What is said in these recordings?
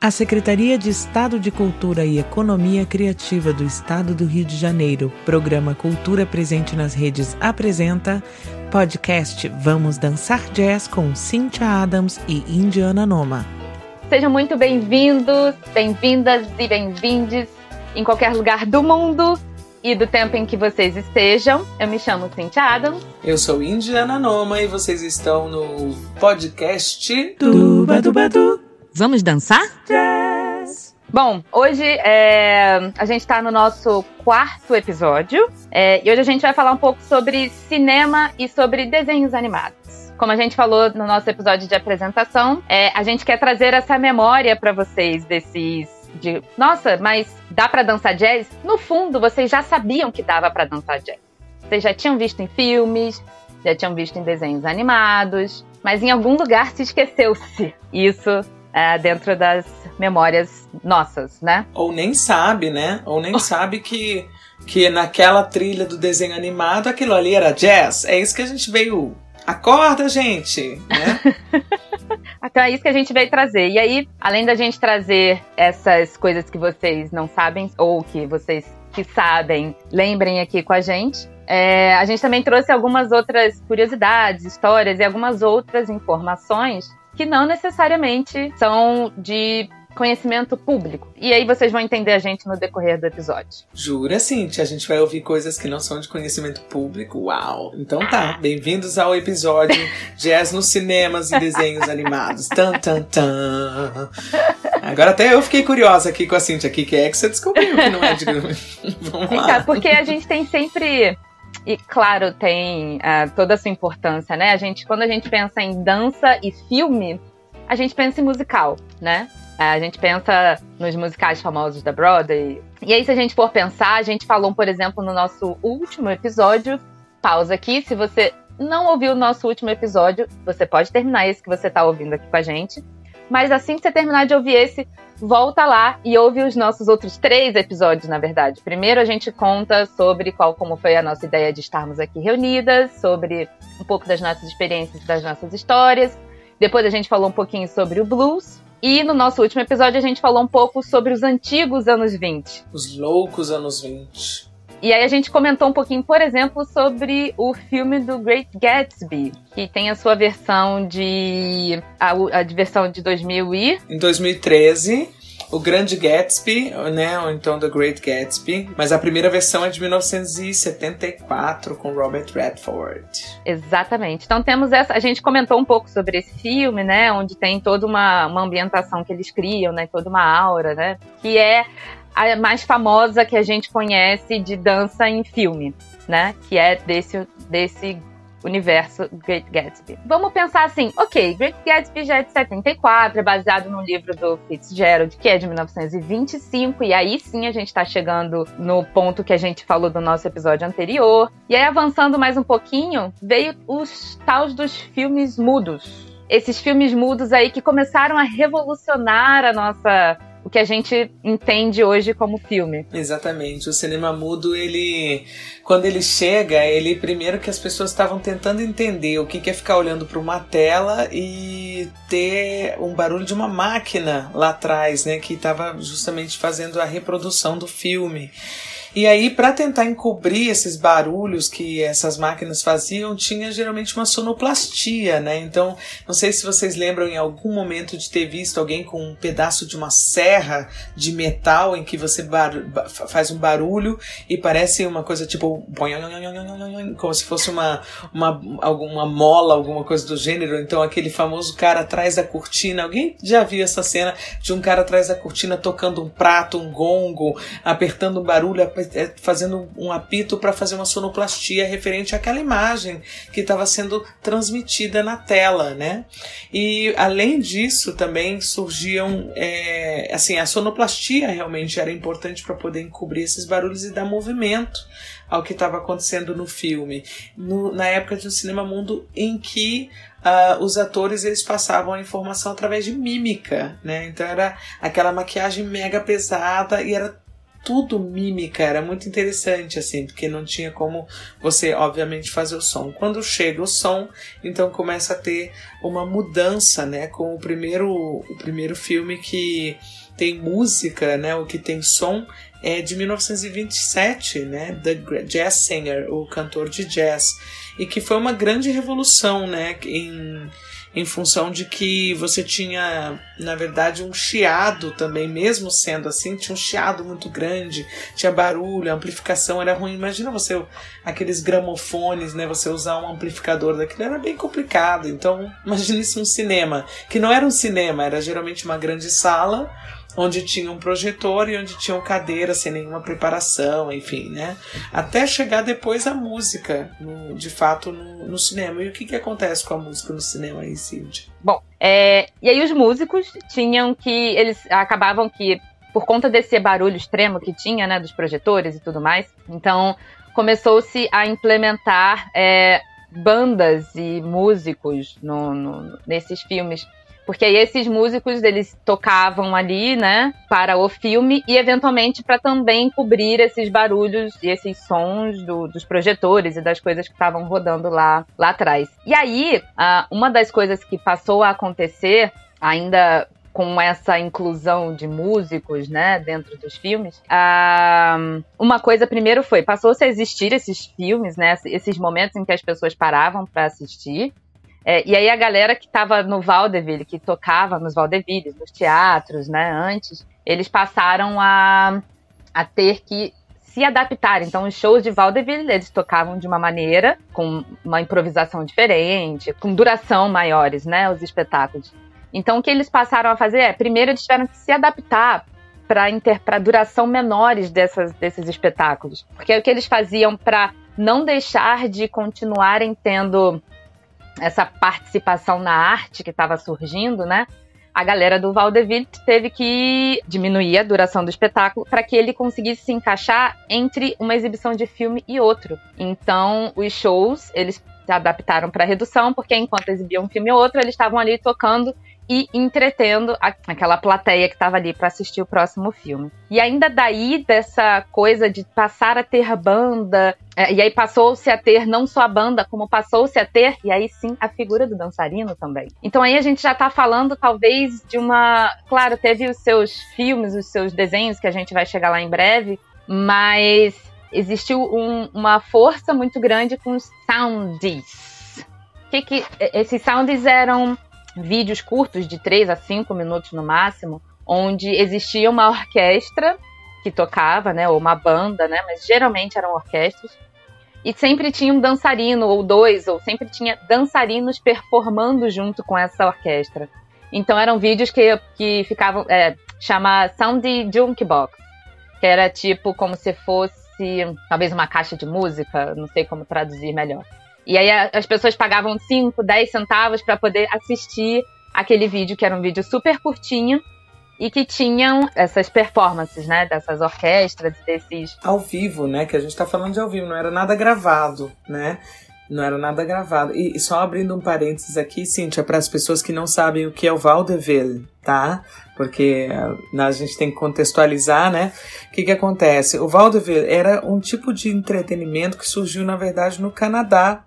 A Secretaria de Estado de Cultura e Economia Criativa do Estado do Rio de Janeiro, Programa Cultura Presente nas Redes, apresenta podcast Vamos Dançar Jazz com Cynthia Adams e Indiana Noma. Sejam muito bem-vindos, bem-vindas e bem-vindes em qualquer lugar do mundo e do tempo em que vocês estejam. Eu me chamo Cynthia Adams. Eu sou Indiana Noma e vocês estão no podcast Duba Duba Du. Vamos dançar? Jazz! Bom, hoje é, a gente está no nosso quarto episódio é, e hoje a gente vai falar um pouco sobre cinema e sobre desenhos animados. Como a gente falou no nosso episódio de apresentação, é, a gente quer trazer essa memória para vocês desses de, nossa, mas dá para dançar jazz? No fundo, vocês já sabiam que dava para dançar jazz. Vocês já tinham visto em filmes, já tinham visto em desenhos animados, mas em algum lugar se esqueceu-se isso é, dentro das memórias nossas, né? Ou nem sabe, né? Ou nem sabe que, que naquela trilha do desenho animado aquilo ali era jazz. É isso que a gente veio. Acorda, gente! Né? então é isso que a gente veio trazer. E aí, além da gente trazer essas coisas que vocês não sabem, ou que vocês que sabem, lembrem aqui com a gente. É, a gente também trouxe algumas outras curiosidades, histórias e algumas outras informações que não necessariamente são de conhecimento público. E aí vocês vão entender a gente no decorrer do episódio. Jura, Cintia? A gente vai ouvir coisas que não são de conhecimento público? Uau! Então tá, bem-vindos ao episódio Jazz nos cinemas e desenhos animados. Tan, tan, tan. Agora até eu fiquei curiosa aqui com a Cintia aqui, que é que você descobriu que não é de... Vamos lá. Porque a gente tem sempre e claro, tem uh, toda a sua importância, né? A gente, quando a gente pensa em dança e filme, a gente pensa em musical, né? Uh, a gente pensa nos musicais famosos da Broadway. E aí, se a gente for pensar, a gente falou, por exemplo, no nosso último episódio. Pausa aqui, se você não ouviu o nosso último episódio, você pode terminar esse que você está ouvindo aqui com a gente. Mas assim que você terminar de ouvir esse, volta lá e ouve os nossos outros três episódios, na verdade. Primeiro a gente conta sobre qual como foi a nossa ideia de estarmos aqui reunidas, sobre um pouco das nossas experiências, das nossas histórias. Depois a gente falou um pouquinho sobre o blues. E no nosso último episódio a gente falou um pouco sobre os antigos anos 20. Os loucos anos 20. E aí a gente comentou um pouquinho, por exemplo, sobre o filme do Great Gatsby, que tem a sua versão de a, a versão de 2000 e em 2013 o Grande Gatsby, né, ou então The Great Gatsby, mas a primeira versão é de 1974 com Robert Redford. Exatamente. Então temos essa, a gente comentou um pouco sobre esse filme, né, onde tem toda uma, uma ambientação que eles criam, né, toda uma aura, né, que é a mais famosa que a gente conhece de dança em filme, né? Que é desse, desse universo Great Gatsby. Vamos pensar assim, ok, Great Gatsby já é de 74, é baseado no livro do Fitzgerald, que é de 1925, e aí sim a gente está chegando no ponto que a gente falou do nosso episódio anterior. E aí, avançando mais um pouquinho, veio os tais dos filmes mudos. Esses filmes mudos aí que começaram a revolucionar a nossa o que a gente entende hoje como filme. Exatamente. O cinema mudo, ele quando ele chega, ele primeiro que as pessoas estavam tentando entender o que é ficar olhando para uma tela e ter um barulho de uma máquina lá atrás, né, que estava justamente fazendo a reprodução do filme. E aí, para tentar encobrir esses barulhos que essas máquinas faziam, tinha geralmente uma sonoplastia, né? Então, não sei se vocês lembram em algum momento de ter visto alguém com um pedaço de uma serra de metal em que você faz um barulho e parece uma coisa tipo como se fosse uma, uma alguma mola, alguma coisa do gênero. Então, aquele famoso cara atrás da cortina. Alguém já viu essa cena de um cara atrás da cortina tocando um prato, um gongo, apertando um barulho, é, fazendo um apito para fazer uma sonoplastia referente àquela imagem que estava sendo transmitida na tela, né? E além disso também surgiam, é, assim, a sonoplastia realmente era importante para poder encobrir esses barulhos e dar movimento ao que estava acontecendo no filme, no, na época de um cinema mundo em que Uh, os atores eles passavam a informação através de mímica, né? Então era aquela maquiagem mega pesada e era tudo mímica, era muito interessante, assim, porque não tinha como você, obviamente, fazer o som. Quando chega o som, então começa a ter uma mudança, né, com o primeiro, o primeiro filme que tem música, né, o que tem som, é de 1927, né, The Jazz Singer, o cantor de jazz, e que foi uma grande revolução, né, em em função de que você tinha, na verdade, um chiado também, mesmo sendo assim, tinha um chiado muito grande, tinha barulho, a amplificação era ruim. Imagina você, aqueles gramofones, né? Você usar um amplificador daquilo era bem complicado. Então, imagine isso um cinema, que não era um cinema, era geralmente uma grande sala onde tinha um projetor e onde tinham cadeiras sem nenhuma preparação, enfim, né? Até chegar depois a música, no, de fato, no, no, cinema. E o que, que acontece com a música no cinema aí, Cindy? Bom, é, e aí os músicos tinham que. Eles acabavam que, por conta desse barulho extremo que tinha, né, dos projetores e tudo mais, então começou-se a implementar. É, bandas e músicos no, no, nesses filmes porque aí esses músicos, eles tocavam ali, né, para o filme e eventualmente para também cobrir esses barulhos e esses sons do, dos projetores e das coisas que estavam rodando lá, lá atrás. E aí, uma das coisas que passou a acontecer, ainda com essa inclusão de músicos, né, dentro dos filmes, uma coisa primeiro foi, passou-se a existir esses filmes, né, esses momentos em que as pessoas paravam para assistir, é, e aí a galera que estava no Vaudeville, que tocava nos vaudevilles, nos teatros, né, antes, eles passaram a, a ter que se adaptar. Então, os shows de vaudeville, eles tocavam de uma maneira, com uma improvisação diferente, com duração maiores, né, os espetáculos. Então, o que eles passaram a fazer é, primeiro eles tiveram que se adaptar para duração menores dessas, desses espetáculos. Porque o que eles faziam para não deixar de continuarem tendo essa participação na arte que estava surgindo, né? A galera do Vaudeville teve que diminuir a duração do espetáculo para que ele conseguisse se encaixar entre uma exibição de filme e outro. Então, os shows, eles se adaptaram para redução, porque enquanto exibiam um filme ou outro, eles estavam ali tocando e entretendo a, aquela plateia que estava ali para assistir o próximo filme. E ainda daí dessa coisa de passar a ter banda, é, e aí passou-se a ter não só a banda, como passou-se a ter, e aí sim, a figura do dançarino também. Então aí a gente já está falando talvez de uma. Claro, teve os seus filmes, os seus desenhos, que a gente vai chegar lá em breve, mas existiu um, uma força muito grande com os soundies. Que que, esses soundies eram vídeos curtos de 3 a 5 minutos no máximo, onde existia uma orquestra que tocava, né, ou uma banda, né, mas geralmente eram orquestras, e sempre tinha um dançarino ou dois, ou sempre tinha dançarinos performando junto com essa orquestra. Então eram vídeos que, que ficavam, é, chama Sound Junkbox, que era tipo como se fosse talvez uma caixa de música, não sei como traduzir melhor. E aí as pessoas pagavam 5, 10 centavos para poder assistir aquele vídeo, que era um vídeo super curtinho e que tinham essas performances, né, dessas orquestras, desses ao vivo, né, que a gente está falando de ao vivo, não era nada gravado, né? Não era nada gravado. E, só abrindo um parênteses aqui, Cíntia, para as pessoas que não sabem o que é o vaudeville, tá? Porque né, a gente tem que contextualizar, né? O que, que acontece? O vaudeville era um tipo de entretenimento que surgiu, na verdade, no Canadá.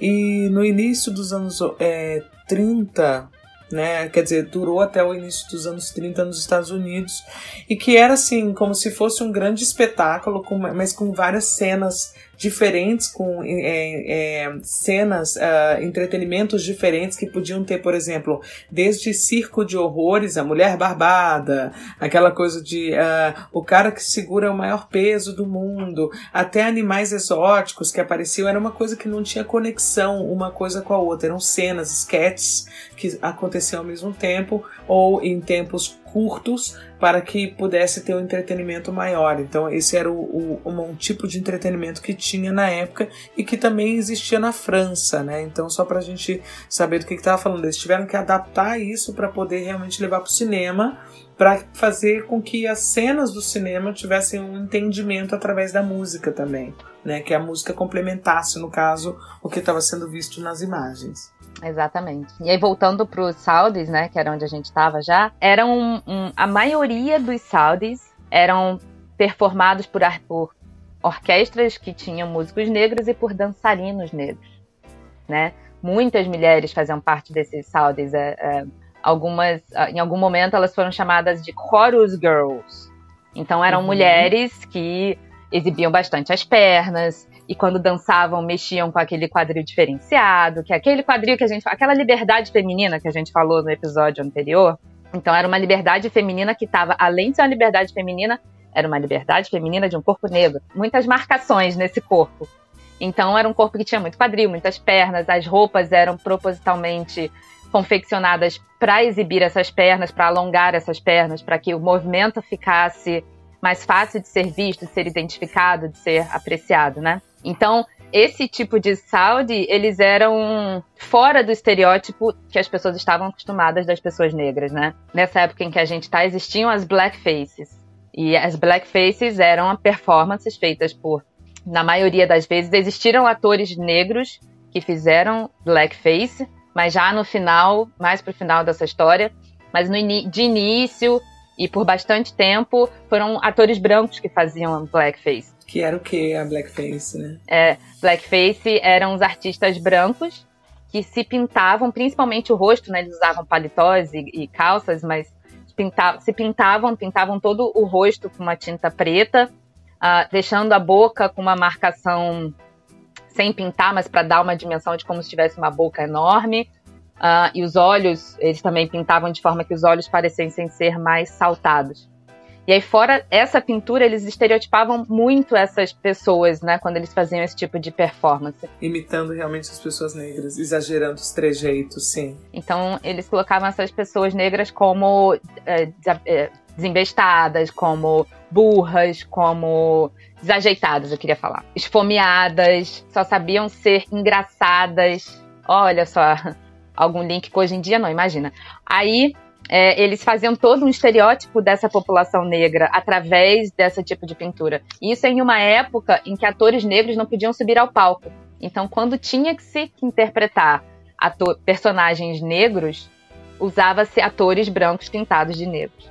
E no início dos anos é, 30, né? Quer dizer, durou até o início dos anos 30 nos Estados Unidos e que era assim, como se fosse um grande espetáculo, com, mas com várias cenas diferentes, com é, é, cenas, uh, entretenimentos diferentes que podiam ter, por exemplo, desde circo de horrores, a mulher barbada, aquela coisa de uh, o cara que segura o maior peso do mundo, até animais exóticos que apareciam, era uma coisa que não tinha conexão uma coisa com a outra, eram cenas, sketches que aconteciam ao mesmo tempo ou em tempos curtos para que pudesse ter um entretenimento maior. Então, esse era o, o, um tipo de entretenimento que tinha na época e que também existia na França, né? Então, só para a gente saber do que estava falando, eles tiveram que adaptar isso para poder realmente levar para o cinema, para fazer com que as cenas do cinema tivessem um entendimento através da música também, né? Que a música complementasse, no caso, o que estava sendo visto nas imagens. Exatamente. E aí, voltando para os Saudis, né, que era onde a gente estava já, eram um, um, a maioria dos Saudis eram performados por, por orquestras que tinham músicos negros e por dançarinos negros, né? Muitas mulheres faziam parte desses saudis. É, é, algumas, em algum momento, elas foram chamadas de chorus girls. Então, eram uhum. mulheres que exibiam bastante as pernas e quando dançavam mexiam com aquele quadril diferenciado, que é aquele quadril que a gente, aquela liberdade feminina que a gente falou no episódio anterior. Então, era uma liberdade feminina que estava, além de ser uma liberdade feminina, era uma liberdade feminina de um corpo negro. Muitas marcações nesse corpo. Então era um corpo que tinha muito quadril, muitas pernas, as roupas eram propositalmente confeccionadas para exibir essas pernas, para alongar essas pernas, para que o movimento ficasse mais fácil de ser visto, de ser identificado, de ser apreciado, né? Então, esse tipo de saúde, eles eram fora do estereótipo que as pessoas estavam acostumadas das pessoas negras, né? Nessa época em que a gente está, existiam as blackfaces. E as blackfaces eram performances feitas por, na maioria das vezes, existiram atores negros que fizeram blackface, mas já no final, mais pro final dessa história, mas no de início e por bastante tempo foram atores brancos que faziam blackface. Que era o que a blackface, né? É, blackface eram os artistas brancos que se pintavam, principalmente o rosto, né? Eles usavam paletós e, e calças, mas pintavam, se pintavam, pintavam todo o rosto com uma tinta preta, uh, deixando a boca com uma marcação sem pintar, mas para dar uma dimensão de como se tivesse uma boca enorme. Uh, e os olhos, eles também pintavam de forma que os olhos parecessem ser mais saltados. E aí, fora essa pintura, eles estereotipavam muito essas pessoas, né, quando eles faziam esse tipo de performance. Imitando realmente as pessoas negras, exagerando os trejeitos, sim. Então, eles colocavam essas pessoas negras como é, é, desembestadas, como burras, como desajeitadas, eu queria falar. Esfomeadas, só sabiam ser engraçadas. Olha só, algum link que hoje em dia não, imagina. Aí é, eles faziam todo um estereótipo dessa população negra através desse tipo de pintura. Isso em uma época em que atores negros não podiam subir ao palco. Então, quando tinha que se interpretar ator, personagens negros, usava-se atores brancos pintados de negros.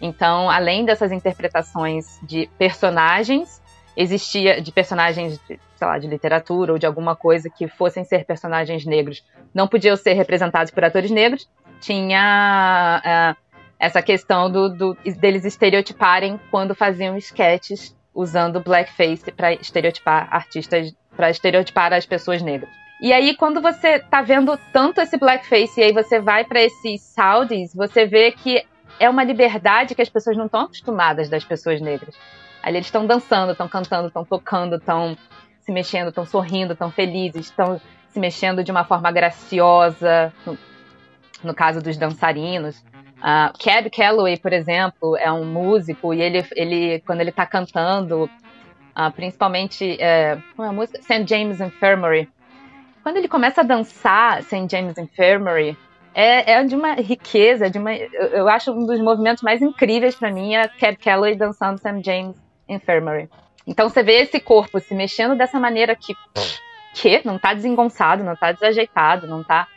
Então, além dessas interpretações de personagens, existia de personagens, de, sei lá, de literatura ou de alguma coisa que fossem ser personagens negros, não podiam ser representados por atores negros, tinha uh, essa questão do, do, deles estereotiparem quando faziam sketches usando blackface para estereotipar artistas, para estereotipar as pessoas negras. E aí, quando você tá vendo tanto esse blackface e aí você vai para esses Saudis, você vê que é uma liberdade que as pessoas não estão acostumadas das pessoas negras. Ali eles estão dançando, estão cantando, estão tocando, estão se mexendo, estão sorrindo, estão felizes, estão se mexendo de uma forma graciosa no caso dos dançarinos. Uh, Cab Calloway, por exemplo, é um músico e ele, ele quando ele está cantando, uh, principalmente, uh, como é a música? St. James Infirmary. Quando ele começa a dançar St. James Infirmary, é, é de uma riqueza, de uma, eu, eu acho um dos movimentos mais incríveis para mim é Cab Calloway dançando St. James Infirmary. Então você vê esse corpo se mexendo dessa maneira que, que não está desengonçado, não está desajeitado, não está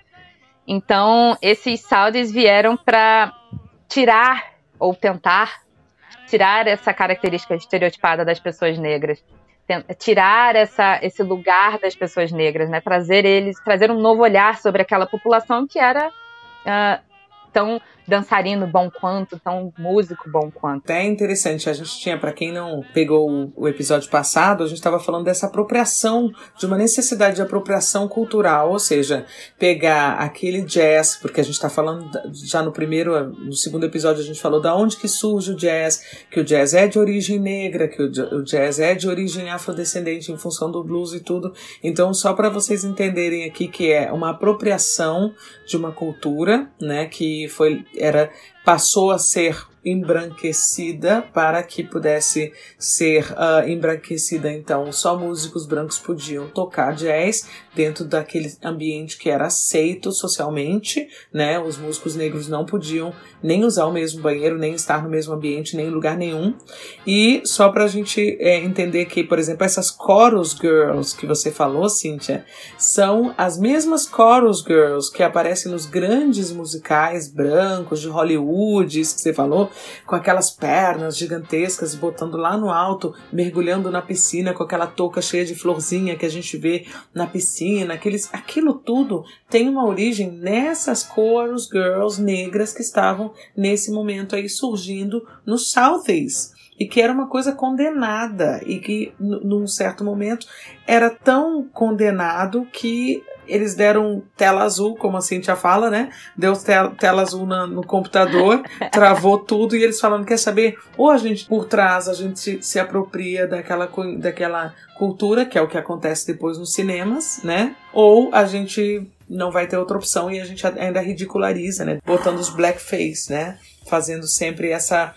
então, esses Saudis vieram para tirar ou tentar tirar essa característica estereotipada das pessoas negras, tirar essa, esse lugar das pessoas negras, né? Trazer eles, trazer um novo olhar sobre aquela população que era uh, tão dançarino bom quanto, tão músico bom quanto. É interessante, a gente tinha, para quem não pegou o episódio passado, a gente estava falando dessa apropriação, de uma necessidade de apropriação cultural, ou seja, pegar aquele jazz, porque a gente está falando já no primeiro, no segundo episódio a gente falou da onde que surge o jazz, que o jazz é de origem negra, que o jazz é de origem afrodescendente em função do blues e tudo. Então, só para vocês entenderem aqui que é uma apropriação de uma cultura, né, que foi era passou a ser embranquecida para que pudesse ser uh, embranquecida. Então, só músicos brancos podiam tocar jazz dentro daquele ambiente que era aceito socialmente, né? Os músicos negros não podiam nem usar o mesmo banheiro, nem estar no mesmo ambiente, nem em lugar nenhum. E só para a gente é, entender que, por exemplo, essas chorus girls que você falou, Cíntia, são as mesmas chorus girls que aparecem nos grandes musicais brancos de Hollywood isso que você falou, com aquelas pernas gigantescas, botando lá no alto, mergulhando na piscina com aquela touca cheia de florzinha que a gente vê na piscina, aqueles, aquilo tudo tem uma origem nessas chorus girls negras que estavam nesse momento aí surgindo no Southeast e que era uma coisa condenada e que num certo momento era tão condenado que eles deram tela azul, como a Cintia fala, né? Deu tela, tela azul na, no computador, travou tudo e eles falando, quer saber? Ou a gente, por trás, a gente se, se apropria daquela, daquela cultura, que é o que acontece depois nos cinemas, né? Ou a gente não vai ter outra opção e a gente ainda ridiculariza, né? Botando os blackface, né? Fazendo sempre essa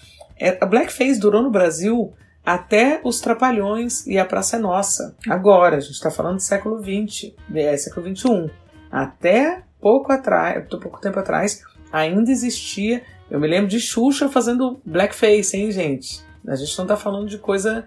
a blackface durou no Brasil até os Trapalhões e a Praça é Nossa. Agora, a gente está falando do século XX, é, século XXI. Até pouco atrás, pouco tempo atrás, ainda existia. Eu me lembro de Xuxa fazendo blackface, hein, gente? A gente não está falando de coisa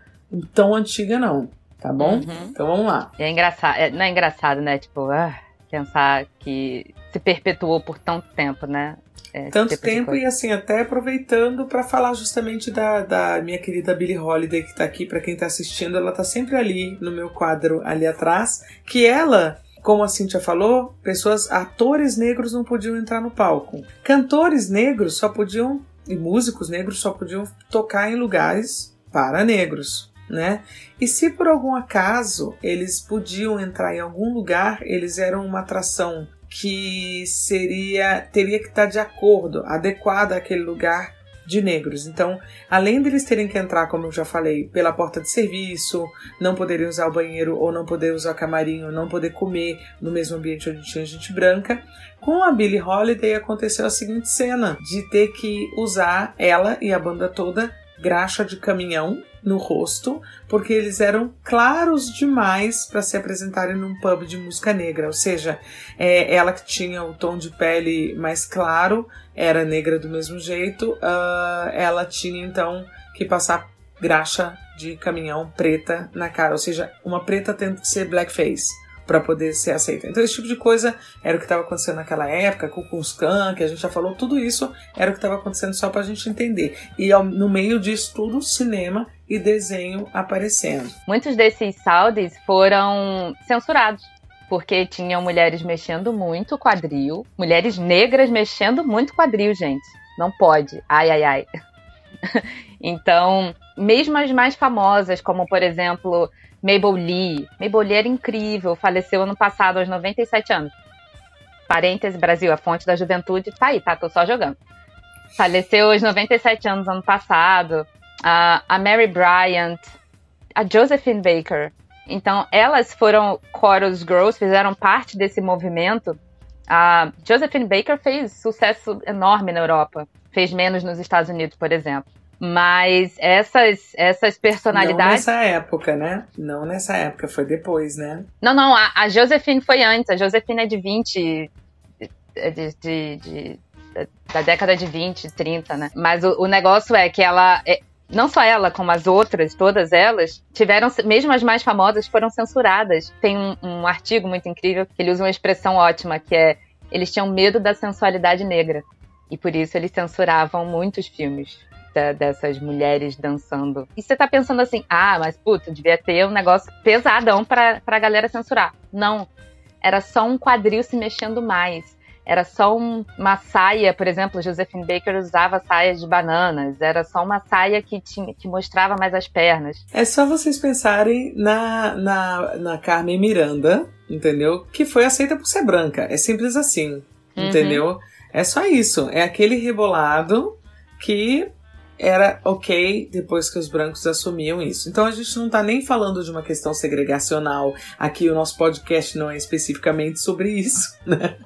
tão antiga, não. Tá bom? Uhum. Então vamos lá. É engraçado, é, não é engraçado, né? Tipo, ah, pensar que se perpetuou por tanto tempo, né? É, Tanto tipo tempo e assim, até aproveitando para falar justamente da, da minha querida Billie Holiday que tá aqui, para quem tá assistindo, ela tá sempre ali no meu quadro ali atrás, que ela como a Cintia falou, pessoas, atores negros não podiam entrar no palco. Cantores negros só podiam, e músicos negros só podiam tocar em lugares para negros, né? E se por algum acaso eles podiam entrar em algum lugar, eles eram uma atração que seria teria que estar de acordo, adequada àquele lugar de negros. Então, além deles terem que entrar, como eu já falei, pela porta de serviço, não poderem usar o banheiro ou não poder usar o camarim, não poder comer no mesmo ambiente onde tinha gente branca, com a Billie Holiday aconteceu a seguinte cena de ter que usar ela e a banda toda graxa de caminhão no rosto, porque eles eram claros demais para se apresentarem num pub de música negra. Ou seja, é, ela que tinha o tom de pele mais claro era negra do mesmo jeito, uh, ela tinha então que passar graxa de caminhão preta na cara, ou seja, uma preta tendo que ser blackface para poder ser aceita. Então esse tipo de coisa era o que estava acontecendo naquela época, com o Scan, que a gente já falou, tudo isso era o que estava acontecendo só para a gente entender. E ao, no meio disso tudo, cinema e desenho aparecendo. Muitos desses Saudis foram censurados porque tinham mulheres mexendo muito quadril, mulheres negras mexendo muito quadril, gente. Não pode. Ai, ai, ai. então, mesmo as mais famosas, como por exemplo Mabel Lee. Mabel Lee era incrível, faleceu ano passado aos 97 anos. Parêntese, Brasil, a fonte da juventude tá aí, tá? Tô só jogando. Faleceu aos 97 anos ano passado. Uh, a Mary Bryant, a Josephine Baker. Então, elas foram chorus girls, fizeram parte desse movimento. A Josephine Baker fez sucesso enorme na Europa. Fez menos nos Estados Unidos, por exemplo. Mas essas, essas personalidades. Não nessa época, né? Não nessa época, foi depois, né? Não, não, a, a Josephine foi antes. A Josephine é de 20. De, de, de, da década de 20, 30, né? Mas o, o negócio é que ela. Não só ela, como as outras, todas elas, tiveram, mesmo as mais famosas, foram censuradas. Tem um, um artigo muito incrível que ele usa uma expressão ótima, que é eles tinham medo da sensualidade negra. E por isso eles censuravam muitos filmes da, dessas mulheres dançando. E você tá pensando assim, ah, mas puta, devia ter um negócio pesadão pra, pra galera censurar. Não. Era só um quadril se mexendo mais. Era só um, uma saia, por exemplo, Josephine Baker usava saias de bananas. Era só uma saia que tinha que mostrava mais as pernas. É só vocês pensarem na, na, na Carmen Miranda, entendeu? Que foi aceita por ser branca. É simples assim, uhum. entendeu? É só isso. É aquele rebolado que era ok depois que os brancos assumiam isso. Então a gente não está nem falando de uma questão segregacional. Aqui o nosso podcast não é especificamente sobre isso, né?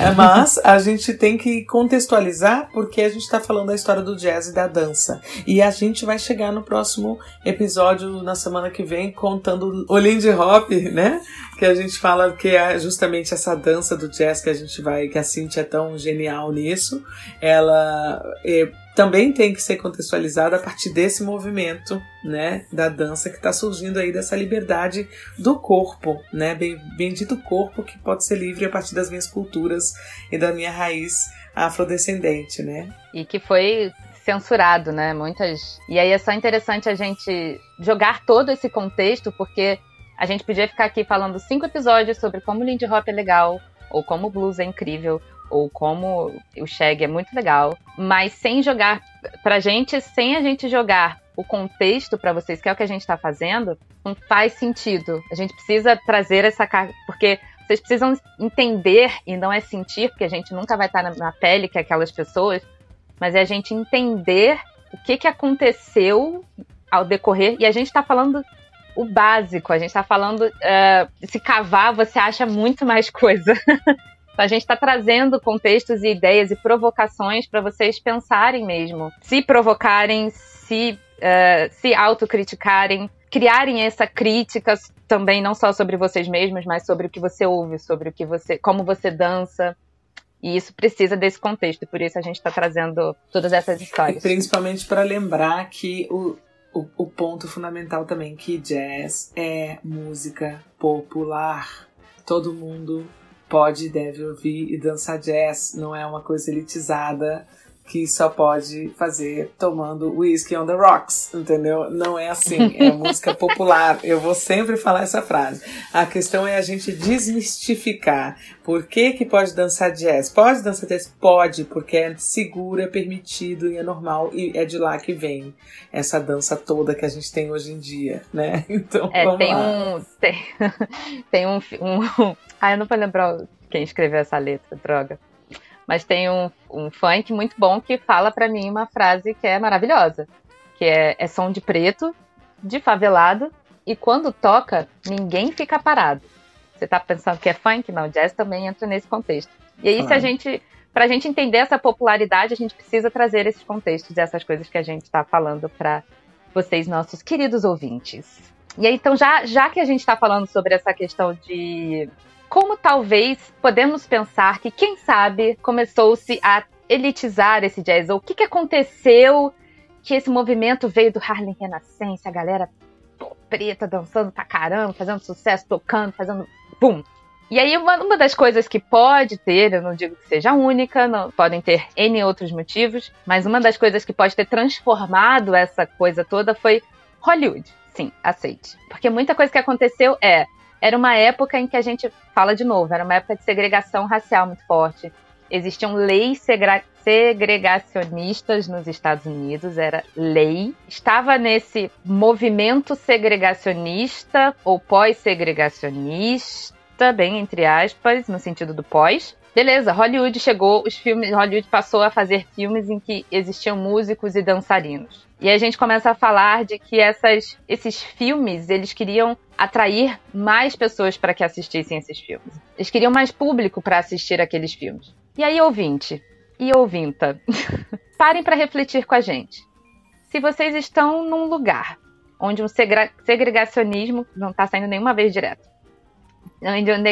É, mas a gente tem que contextualizar porque a gente está falando da história do jazz e da dança. E a gente vai chegar no próximo episódio na semana que vem contando o Lindy Hop, né? Que a gente fala que é justamente essa dança do jazz que a gente vai, que a Cintia é tão genial nisso. Ela é, também tem que ser contextualizada a partir desse movimento, né, da dança que está surgindo aí dessa liberdade do corpo, né, bendito corpo que pode ser livre a partir das minhas culturas e da minha raiz afrodescendente, né? E que foi censurado, né? Muitas. E aí é só interessante a gente jogar todo esse contexto, porque a gente podia ficar aqui falando cinco episódios sobre como o Lindy Hop é legal, ou como o blues é incrível, ou como o Shag é muito legal, mas sem jogar pra gente, sem a gente jogar o contexto para vocês, que é o que a gente está fazendo, não faz sentido. A gente precisa trazer essa carga, porque vocês precisam entender e não é sentir, porque a gente nunca vai estar na, pele que aquelas pessoas, mas é a gente entender o que, que aconteceu ao decorrer. E a gente está falando o básico, a gente está falando. Uh, se cavar, você acha muito mais coisa. Então, a gente está trazendo contextos e ideias e provocações para vocês pensarem mesmo. Se provocarem, se, uh, se autocriticarem, criarem essa crítica também não só sobre vocês mesmos, mas sobre o que você ouve, sobre o que você, como você dança. E isso precisa desse contexto, por isso a gente está trazendo todas essas histórias. E principalmente para lembrar que o, o, o ponto fundamental também que jazz é música popular. Todo mundo pode e deve ouvir e dançar jazz, não é uma coisa elitizada que só pode fazer tomando whisky on the rocks, entendeu? Não é assim, é música popular. Eu vou sempre falar essa frase. A questão é a gente desmistificar. Por que que pode dançar jazz? Pode dançar jazz? Pode, porque é seguro, é permitido e é normal e é de lá que vem essa dança toda que a gente tem hoje em dia, né? Então, é, tem lá. um tem, tem um, um ah, eu não vou lembrar quem escreveu essa letra, droga. Mas tem um, um funk muito bom que fala para mim uma frase que é maravilhosa. Que é, é som de preto, de favelado, e quando toca, ninguém fica parado. Você tá pensando que é funk? Não, jazz também entra nesse contexto. E aí, se a gente. Pra gente entender essa popularidade, a gente precisa trazer esses contextos e essas coisas que a gente está falando para vocês, nossos queridos ouvintes. E aí, então, já, já que a gente está falando sobre essa questão de como talvez podemos pensar que, quem sabe, começou-se a elitizar esse jazz? Ou o que, que aconteceu que esse movimento veio do Harlem Renascença, a galera preta dançando pra caramba, fazendo sucesso, tocando, fazendo bum. E aí, uma, uma das coisas que pode ter, eu não digo que seja única, não, podem ter N outros motivos, mas uma das coisas que pode ter transformado essa coisa toda foi Hollywood. Sim, aceite. Porque muita coisa que aconteceu é era uma época em que a gente fala de novo, era uma época de segregação racial muito forte. Existiam leis segregacionistas nos Estados Unidos, era lei. Estava nesse movimento segregacionista ou pós-segregacionista, bem entre aspas, no sentido do pós. Beleza, Hollywood chegou, os filmes, Hollywood passou a fazer filmes em que existiam músicos e dançarinos. E a gente começa a falar de que essas, esses filmes, eles queriam atrair mais pessoas para que assistissem esses filmes. Eles queriam mais público para assistir aqueles filmes. E aí, ouvinte e ouvinta, parem para refletir com a gente. Se vocês estão num lugar onde um segregacionismo não está saindo nenhuma vez direto, onde um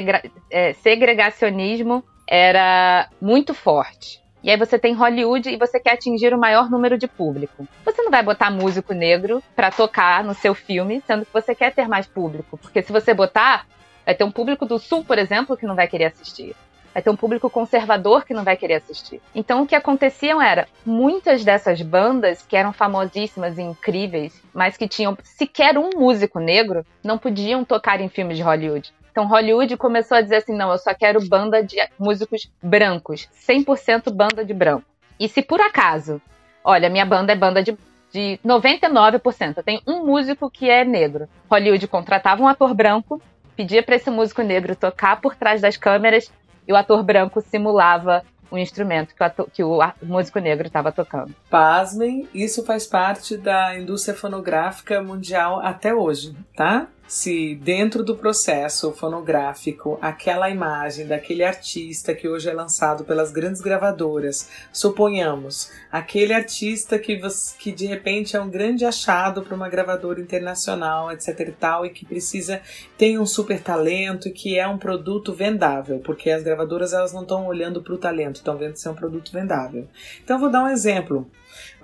é, segregacionismo era muito forte, e aí você tem Hollywood e você quer atingir o maior número de público. Você não vai botar músico negro para tocar no seu filme, sendo que você quer ter mais público. Porque se você botar, vai ter um público do sul, por exemplo, que não vai querer assistir. Vai ter um público conservador que não vai querer assistir. Então o que acontecia era, muitas dessas bandas que eram famosíssimas e incríveis, mas que tinham sequer um músico negro, não podiam tocar em filmes de Hollywood. Então Hollywood começou a dizer assim: não, eu só quero banda de músicos brancos, 100% banda de branco. E se por acaso, olha, minha banda é banda de, de 99%, eu tenho um músico que é negro. Hollywood contratava um ator branco, pedia para esse músico negro tocar por trás das câmeras e o ator branco simulava o instrumento que o, ator, que o músico negro estava tocando. Pasmem, isso faz parte da indústria fonográfica mundial até hoje, tá? Se dentro do processo fonográfico aquela imagem daquele artista que hoje é lançado pelas grandes gravadoras, suponhamos, aquele artista que, que de repente é um grande achado para uma gravadora internacional, etc e tal, e que precisa, tem um super talento e que é um produto vendável, porque as gravadoras elas não estão olhando para o talento, estão vendo se é um produto vendável. Então vou dar um exemplo.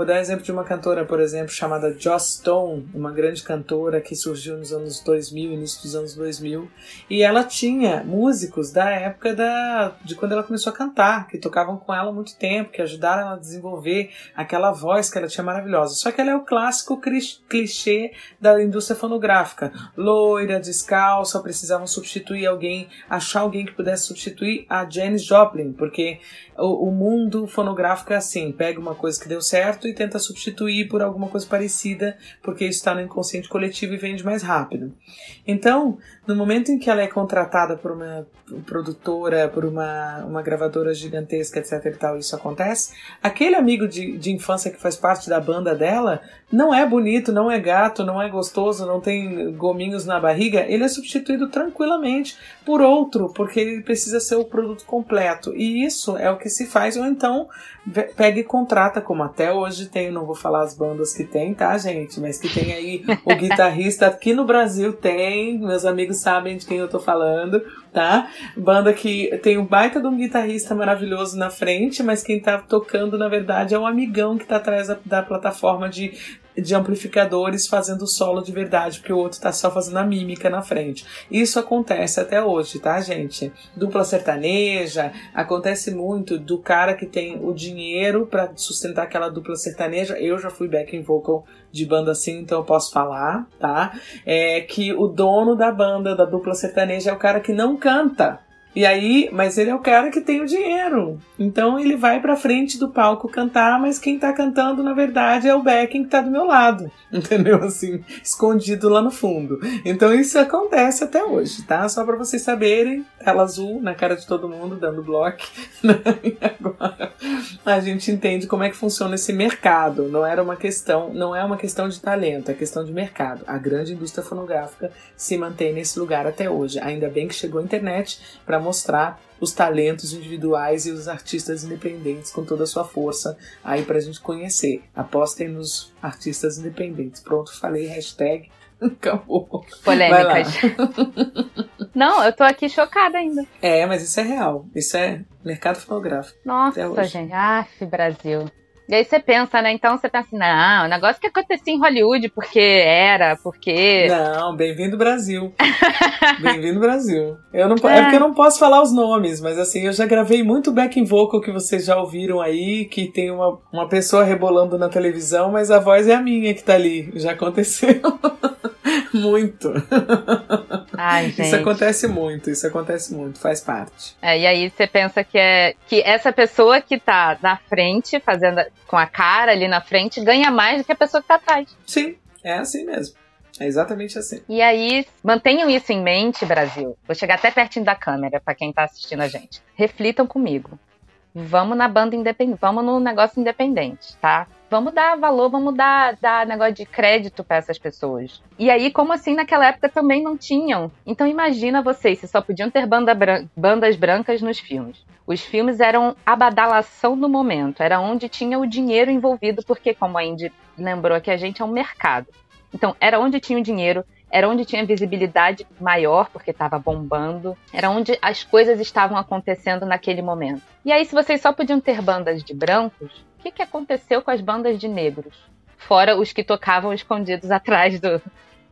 Vou dar um exemplo de uma cantora, por exemplo, chamada Joss Stone, uma grande cantora que surgiu nos anos 2000, início dos anos 2000, e ela tinha músicos da época da, de quando ela começou a cantar, que tocavam com ela há muito tempo, que ajudaram ela a desenvolver aquela voz que ela tinha maravilhosa. Só que ela é o clássico clichê da indústria fonográfica. Loira, descalça, precisavam substituir alguém, achar alguém que pudesse substituir a Janis Joplin, porque o, o, mundo fonográfico é assim: pega uma coisa que deu certo tenta substituir por alguma coisa parecida, porque isso está no inconsciente coletivo e vende mais rápido. Então, no momento em que ela é contratada por uma produtora, por uma, uma gravadora gigantesca, etc e tal, isso acontece, aquele amigo de, de infância que faz parte da banda dela não é bonito, não é gato, não é gostoso, não tem gominhos na barriga, ele é substituído tranquilamente por outro, porque ele precisa ser o produto completo. E isso é o que se faz, ou então pega e contrata, como até hoje tem, não vou falar as bandas que tem, tá, gente? Mas que tem aí o guitarrista aqui no Brasil tem, meus amigos sabem de quem eu tô falando, tá? Banda que tem um baita de um guitarrista maravilhoso na frente, mas quem tá tocando, na verdade, é um amigão que tá atrás da, da plataforma de de amplificadores fazendo solo de verdade, porque o outro tá só fazendo a mímica na frente. Isso acontece até hoje, tá, gente? Dupla sertaneja, acontece muito do cara que tem o dinheiro para sustentar aquela dupla sertaneja. Eu já fui backing vocal de banda assim, então eu posso falar, tá? É que o dono da banda, da dupla sertaneja, é o cara que não canta. E aí, mas ele é o cara que tem o dinheiro. Então ele vai pra frente do palco cantar, mas quem tá cantando, na verdade, é o backing que tá do meu lado. Entendeu? Assim, escondido lá no fundo. Então isso acontece até hoje, tá? Só para vocês saberem, tela azul na cara de todo mundo, dando bloco. Né? E agora a gente entende como é que funciona esse mercado. Não era uma questão, não é uma questão de talento, é questão de mercado. A grande indústria fonográfica se mantém nesse lugar até hoje. Ainda bem que chegou a internet para mostrar os talentos individuais e os artistas independentes com toda a sua força aí pra gente conhecer. Apostem nos artistas independentes. Pronto, falei, hashtag. Acabou. Polêmicas. Não, eu tô aqui chocada ainda. É, mas isso é real. Isso é mercado fonográfico. Nossa, gente. Ah, Brasil. E aí você pensa, né? Então você pensa, não, o negócio que acontecia em Hollywood, porque era, porque. Não, bem-vindo Brasil. bem-vindo Brasil. Eu não, é. é porque eu não posso falar os nomes, mas assim, eu já gravei muito backing vocal que vocês já ouviram aí, que tem uma, uma pessoa rebolando na televisão, mas a voz é a minha que tá ali. Já aconteceu. muito. Ai, gente. Isso acontece muito, isso acontece muito, faz parte. É, e aí você pensa que é que essa pessoa que tá na frente, fazendo com a cara ali na frente, ganha mais do que a pessoa que tá atrás. Sim, é assim mesmo. É exatamente assim. E aí, mantenham isso em mente, Brasil. Vou chegar até pertinho da câmera para quem tá assistindo a gente. Reflitam comigo. Vamos na banda independente, vamos no negócio independente, tá? Vamos dar valor, vamos dar, dar negócio de crédito para essas pessoas. E aí, como assim naquela época também não tinham? Então imagina vocês, se só podiam ter banda bran bandas brancas nos filmes. Os filmes eram a badalação do momento, era onde tinha o dinheiro envolvido, porque, como a Indy lembrou aqui, a gente é um mercado. Então, era onde tinha o dinheiro, era onde tinha visibilidade maior, porque estava bombando, era onde as coisas estavam acontecendo naquele momento. E aí, se vocês só podiam ter bandas de brancos, que, que aconteceu com as bandas de negros? Fora os que tocavam escondidos atrás do,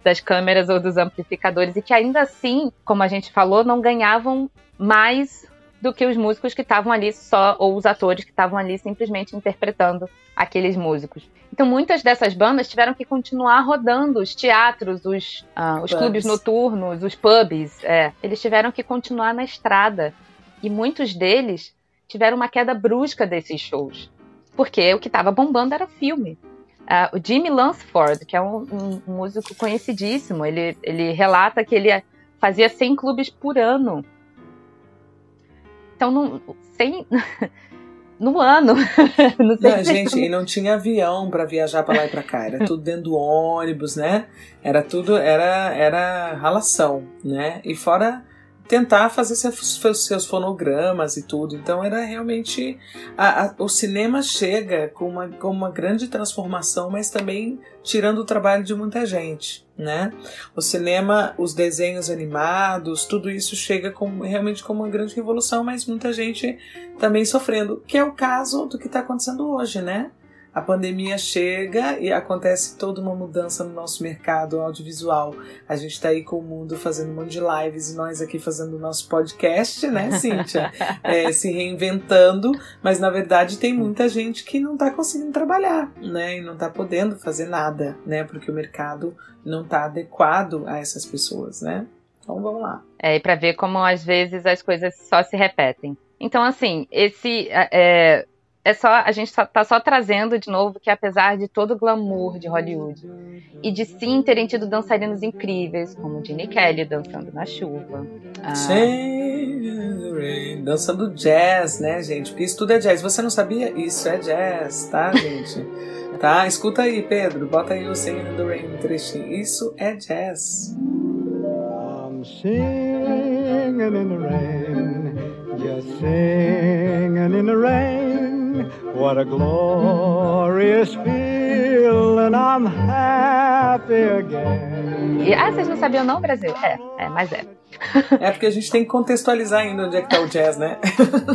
das câmeras ou dos amplificadores, e que ainda assim, como a gente falou, não ganhavam mais do que os músicos que estavam ali só, ou os atores que estavam ali simplesmente interpretando aqueles músicos. Então muitas dessas bandas tiveram que continuar rodando os teatros, os, uh, os clubes noturnos, os pubs. É, eles tiveram que continuar na estrada. E muitos deles tiveram uma queda brusca desses shows porque o que estava bombando era filme. Uh, o Jimmy Lansford, que é um, um, um, músico conhecidíssimo, ele, ele relata que ele fazia 100 clubes por ano. Então, no, 100, no ano. não, não gente, e não tinha avião para viajar para lá e para cá, era tudo dentro do ônibus, né? Era tudo, era, era ralação, né? E fora tentar fazer seus, seus fonogramas e tudo. Então era realmente. A, a, o cinema chega com uma, com uma grande transformação, mas também tirando o trabalho de muita gente. Né? O cinema, os desenhos animados, tudo isso chega com, realmente como uma grande revolução, mas muita gente também sofrendo, que é o caso do que está acontecendo hoje, né? A pandemia chega e acontece toda uma mudança no nosso mercado audiovisual. A gente está aí com o mundo fazendo um monte de lives e nós aqui fazendo o nosso podcast, né, Cíntia? é, se reinventando, mas na verdade tem muita gente que não está conseguindo trabalhar, né, e não está podendo fazer nada, né, porque o mercado não está adequado a essas pessoas, né? Então vamos lá. É, e para ver como às vezes as coisas só se repetem. Então, assim, esse é, é só a gente tá só trazendo de novo que apesar de todo o glamour de Hollywood e de sim terem tido dançarinos incríveis como Ginny Kelly dançando na chuva, ah, dançando jazz, né, gente? Porque isso tudo é jazz. Você não sabia? Isso é jazz, tá, gente? tá? Escuta aí, Pedro. Bota aí o Singing in the Rain, um trechinho. Isso é jazz. I'm singing in the rain, just singing in the rain. What a glorious feeling, I'm happy again. E, ah, vocês não sabiam não, Brasil? É, é, mas é. É porque a gente tem que contextualizar ainda onde é que tá o jazz, né?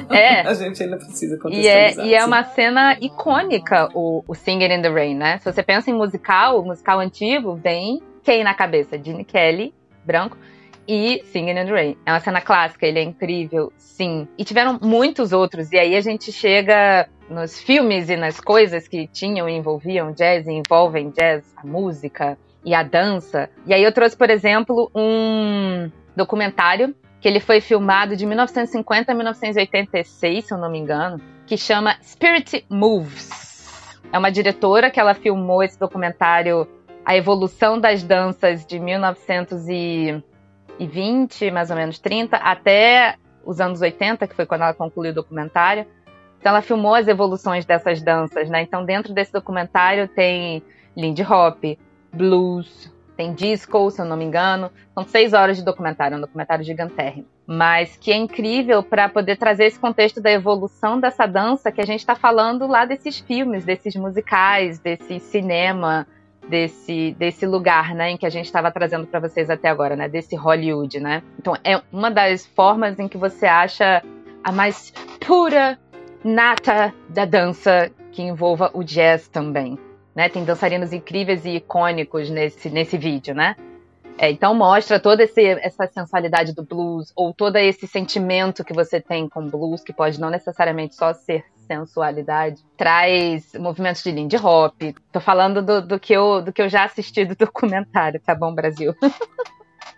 É. a gente ainda precisa contextualizar. E é, e é uma cena icônica, o, o Singer in the Rain, né? Se você pensa em musical, musical antigo, vem quem na cabeça? Gene Kelly, branco e Singing in the Rain. É uma cena clássica, ele é incrível, sim. E tiveram muitos outros, e aí a gente chega nos filmes e nas coisas que tinham e envolviam jazz e envolvem jazz, a música e a dança. E aí eu trouxe, por exemplo, um documentário que ele foi filmado de 1950 a 1986, se eu não me engano, que chama Spirit Moves. É uma diretora que ela filmou esse documentário A Evolução das Danças de 1900 e 20, mais ou menos 30, até os anos 80, que foi quando ela concluiu o documentário. Então ela filmou as evoluções dessas danças, né? Então dentro desse documentário tem Lindy Hop, blues, tem disco, se eu não me engano. São seis horas de documentário, um documentário gigantérrimo. Mas que é incrível para poder trazer esse contexto da evolução dessa dança que a gente está falando lá desses filmes, desses musicais, desse cinema, desse, desse lugar, né, em que a gente estava trazendo para vocês até agora, né, desse Hollywood, né. Então é uma das formas em que você acha a mais pura nata da dança que envolva o jazz também, né. Tem dançarinos incríveis e icônicos nesse nesse vídeo, né. É, então mostra toda esse, essa sensualidade do blues ou todo esse sentimento que você tem com blues, que pode não necessariamente só ser sensualidade, traz movimentos de Lindy Hop. Tô falando do, do, que eu, do que eu já assisti do documentário, tá bom, Brasil?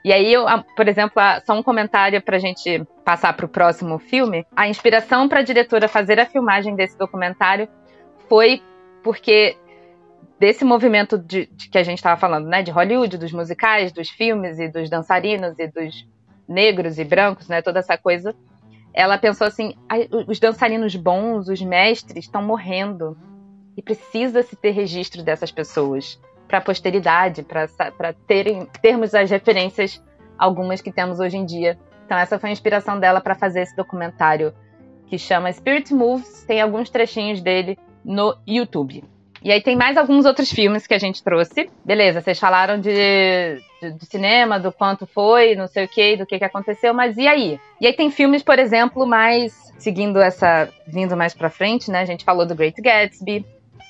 E aí, eu, por exemplo, só um comentário para a gente passar para o próximo filme. A inspiração para a diretora fazer a filmagem desse documentário foi porque desse movimento de, de que a gente estava falando, né, de Hollywood, dos musicais, dos filmes e dos dançarinos e dos negros e brancos, né, toda essa coisa ela pensou assim: os dançarinos bons, os mestres, estão morrendo. E precisa se ter registro dessas pessoas para a posteridade, para termos as referências, algumas que temos hoje em dia. Então, essa foi a inspiração dela para fazer esse documentário que chama Spirit Moves. Tem alguns trechinhos dele no YouTube. E aí tem mais alguns outros filmes que a gente trouxe. Beleza, vocês falaram de, de, cinema, do quanto foi, não sei o que, do que, que aconteceu, mas e aí? E aí tem filmes, por exemplo, mais seguindo essa. vindo mais pra frente, né? A gente falou do Great Gatsby.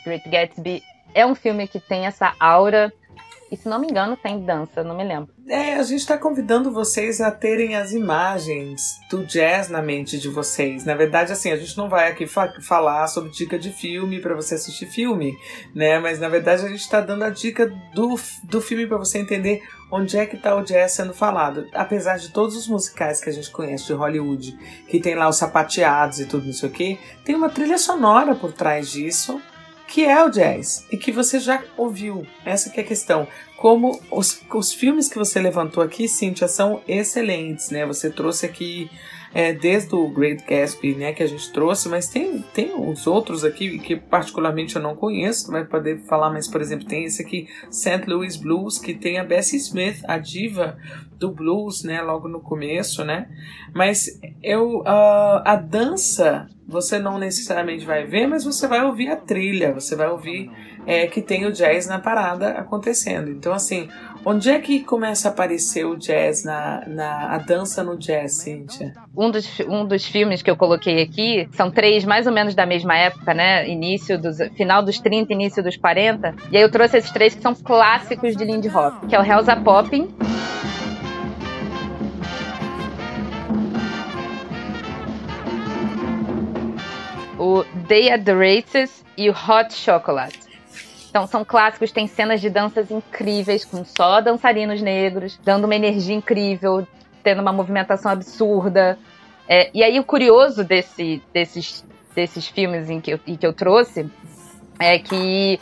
Great Gatsby é um filme que tem essa aura e se não me engano, tem dança, não me lembro. É, a gente está convidando vocês a terem as imagens do jazz na mente de vocês. Na verdade, assim, a gente não vai aqui fa falar sobre dica de filme para você assistir filme, né? Mas na verdade a gente está dando a dica do, do filme para você entender onde é que está o jazz sendo falado. Apesar de todos os musicais que a gente conhece de Hollywood, que tem lá os sapateados e tudo isso aqui, tem uma trilha sonora por trás disso que é o jazz e que você já ouviu. Essa que é a questão. Como os, os filmes que você levantou aqui, Cíntia, são excelentes, né? Você trouxe aqui é, desde o Great Gatsby, né, que a gente trouxe, mas tem, tem os outros aqui que particularmente eu não conheço, vai poder falar, mas por exemplo, tem esse aqui, St. Louis Blues, que tem a Bessie Smith, a diva do blues, né, logo no começo, né? Mas eu uh, a dança você não necessariamente vai ver, mas você vai ouvir a trilha, você vai ouvir é, que tem o jazz na parada acontecendo. Então, assim, onde é que começa a aparecer o jazz, na, na a dança no jazz, Cíntia? Um dos, um dos filmes que eu coloquei aqui, são três mais ou menos da mesma época, né? Início dos, final dos 30, início dos 40. E aí eu trouxe esses três que são clássicos de Lindy Hop, que é o Helza Popping, o Day at the Races e o Hot Chocolate. Então, são clássicos, tem cenas de danças incríveis, com só dançarinos negros, dando uma energia incrível, tendo uma movimentação absurda. É, e aí, o curioso desse, desses, desses filmes em que, eu, em que eu trouxe é que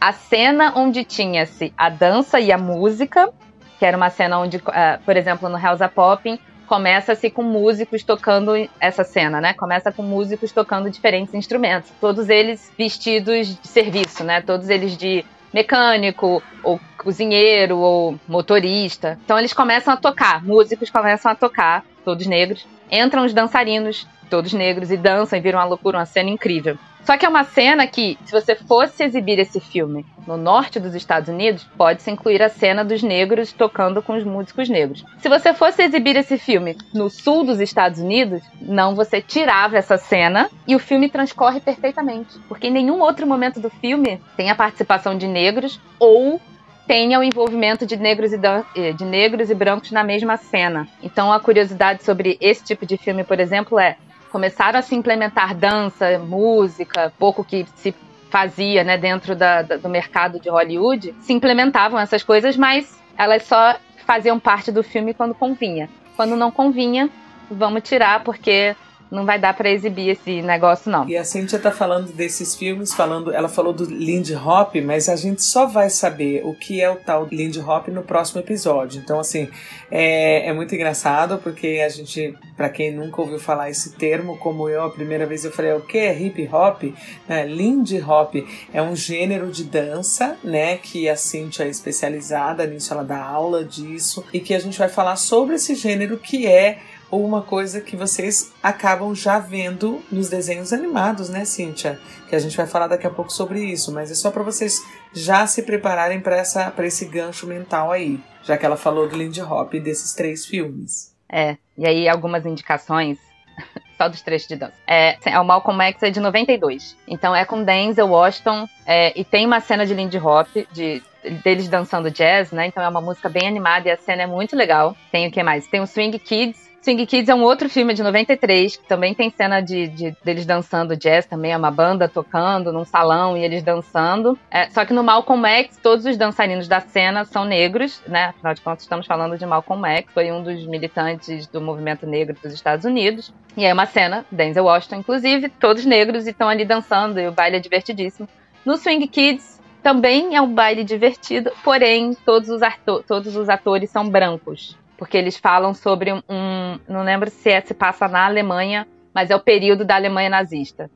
a cena onde tinha-se a dança e a música, que era uma cena onde, uh, por exemplo, no House of Popping, começa-se com músicos tocando essa cena, né? Começa com músicos tocando diferentes instrumentos, todos eles vestidos de serviço, né? Todos eles de mecânico, ou cozinheiro, ou motorista. Então eles começam a tocar, músicos começam a tocar, todos negros. Entram os dançarinos, todos negros, e dançam e viram uma loucura, uma cena incrível. Só que é uma cena que, se você fosse exibir esse filme no norte dos Estados Unidos, pode-se incluir a cena dos negros tocando com os músicos negros. Se você fosse exibir esse filme no sul dos Estados Unidos, não, você tirava essa cena e o filme transcorre perfeitamente. Porque em nenhum outro momento do filme tem a participação de negros ou tenha o envolvimento de negros e, eh, de negros e brancos na mesma cena. Então a curiosidade sobre esse tipo de filme, por exemplo, é começaram a se implementar dança, música, pouco que se fazia né, dentro da, da, do mercado de Hollywood, se implementavam essas coisas, mas elas só faziam parte do filme quando convinha. Quando não convinha, vamos tirar, porque não vai dar para exibir esse negócio, não. E a Cintia tá falando desses filmes, falando, ela falou do Lindy Hop, mas a gente só vai saber o que é o tal Lindy Hop no próximo episódio. Então, assim, é, é muito engraçado, porque a gente, para quem nunca ouviu falar esse termo, como eu, a primeira vez eu falei, o que é hip hop? É, Lindy Hop é um gênero de dança, né, que a Cintia é especializada nisso, ela dá aula disso, e que a gente vai falar sobre esse gênero que é ou uma coisa que vocês acabam já vendo nos desenhos animados, né, Cíntia? Que a gente vai falar daqui a pouco sobre isso, mas é só para vocês já se prepararem para essa para esse gancho mental aí, já que ela falou do Lindy Hop e desses três filmes. É, e aí algumas indicações só dos trechos de dança. É, é o Malcolm X é de 92. Então é com Denzel Washington é, e tem uma cena de Lindy Hop, de deles dançando jazz, né? Então é uma música bem animada e a cena é muito legal. Tem o que mais? Tem o Swing Kids, Swing Kids é um outro filme de 93, que também tem cena de, de deles dançando jazz, também é uma banda tocando num salão e eles dançando. É, só que no Malcolm X, todos os dançarinos da cena são negros, né? Afinal de contas, estamos falando de Malcolm X, foi um dos militantes do movimento negro dos Estados Unidos. E é uma cena, Denzel Washington, inclusive, todos negros e estão ali dançando, e o baile é divertidíssimo. No Swing Kids, também é um baile divertido, porém, todos os, todos os atores são brancos porque eles falam sobre um, não lembro se é, se passa na Alemanha, mas é o período da Alemanha nazista.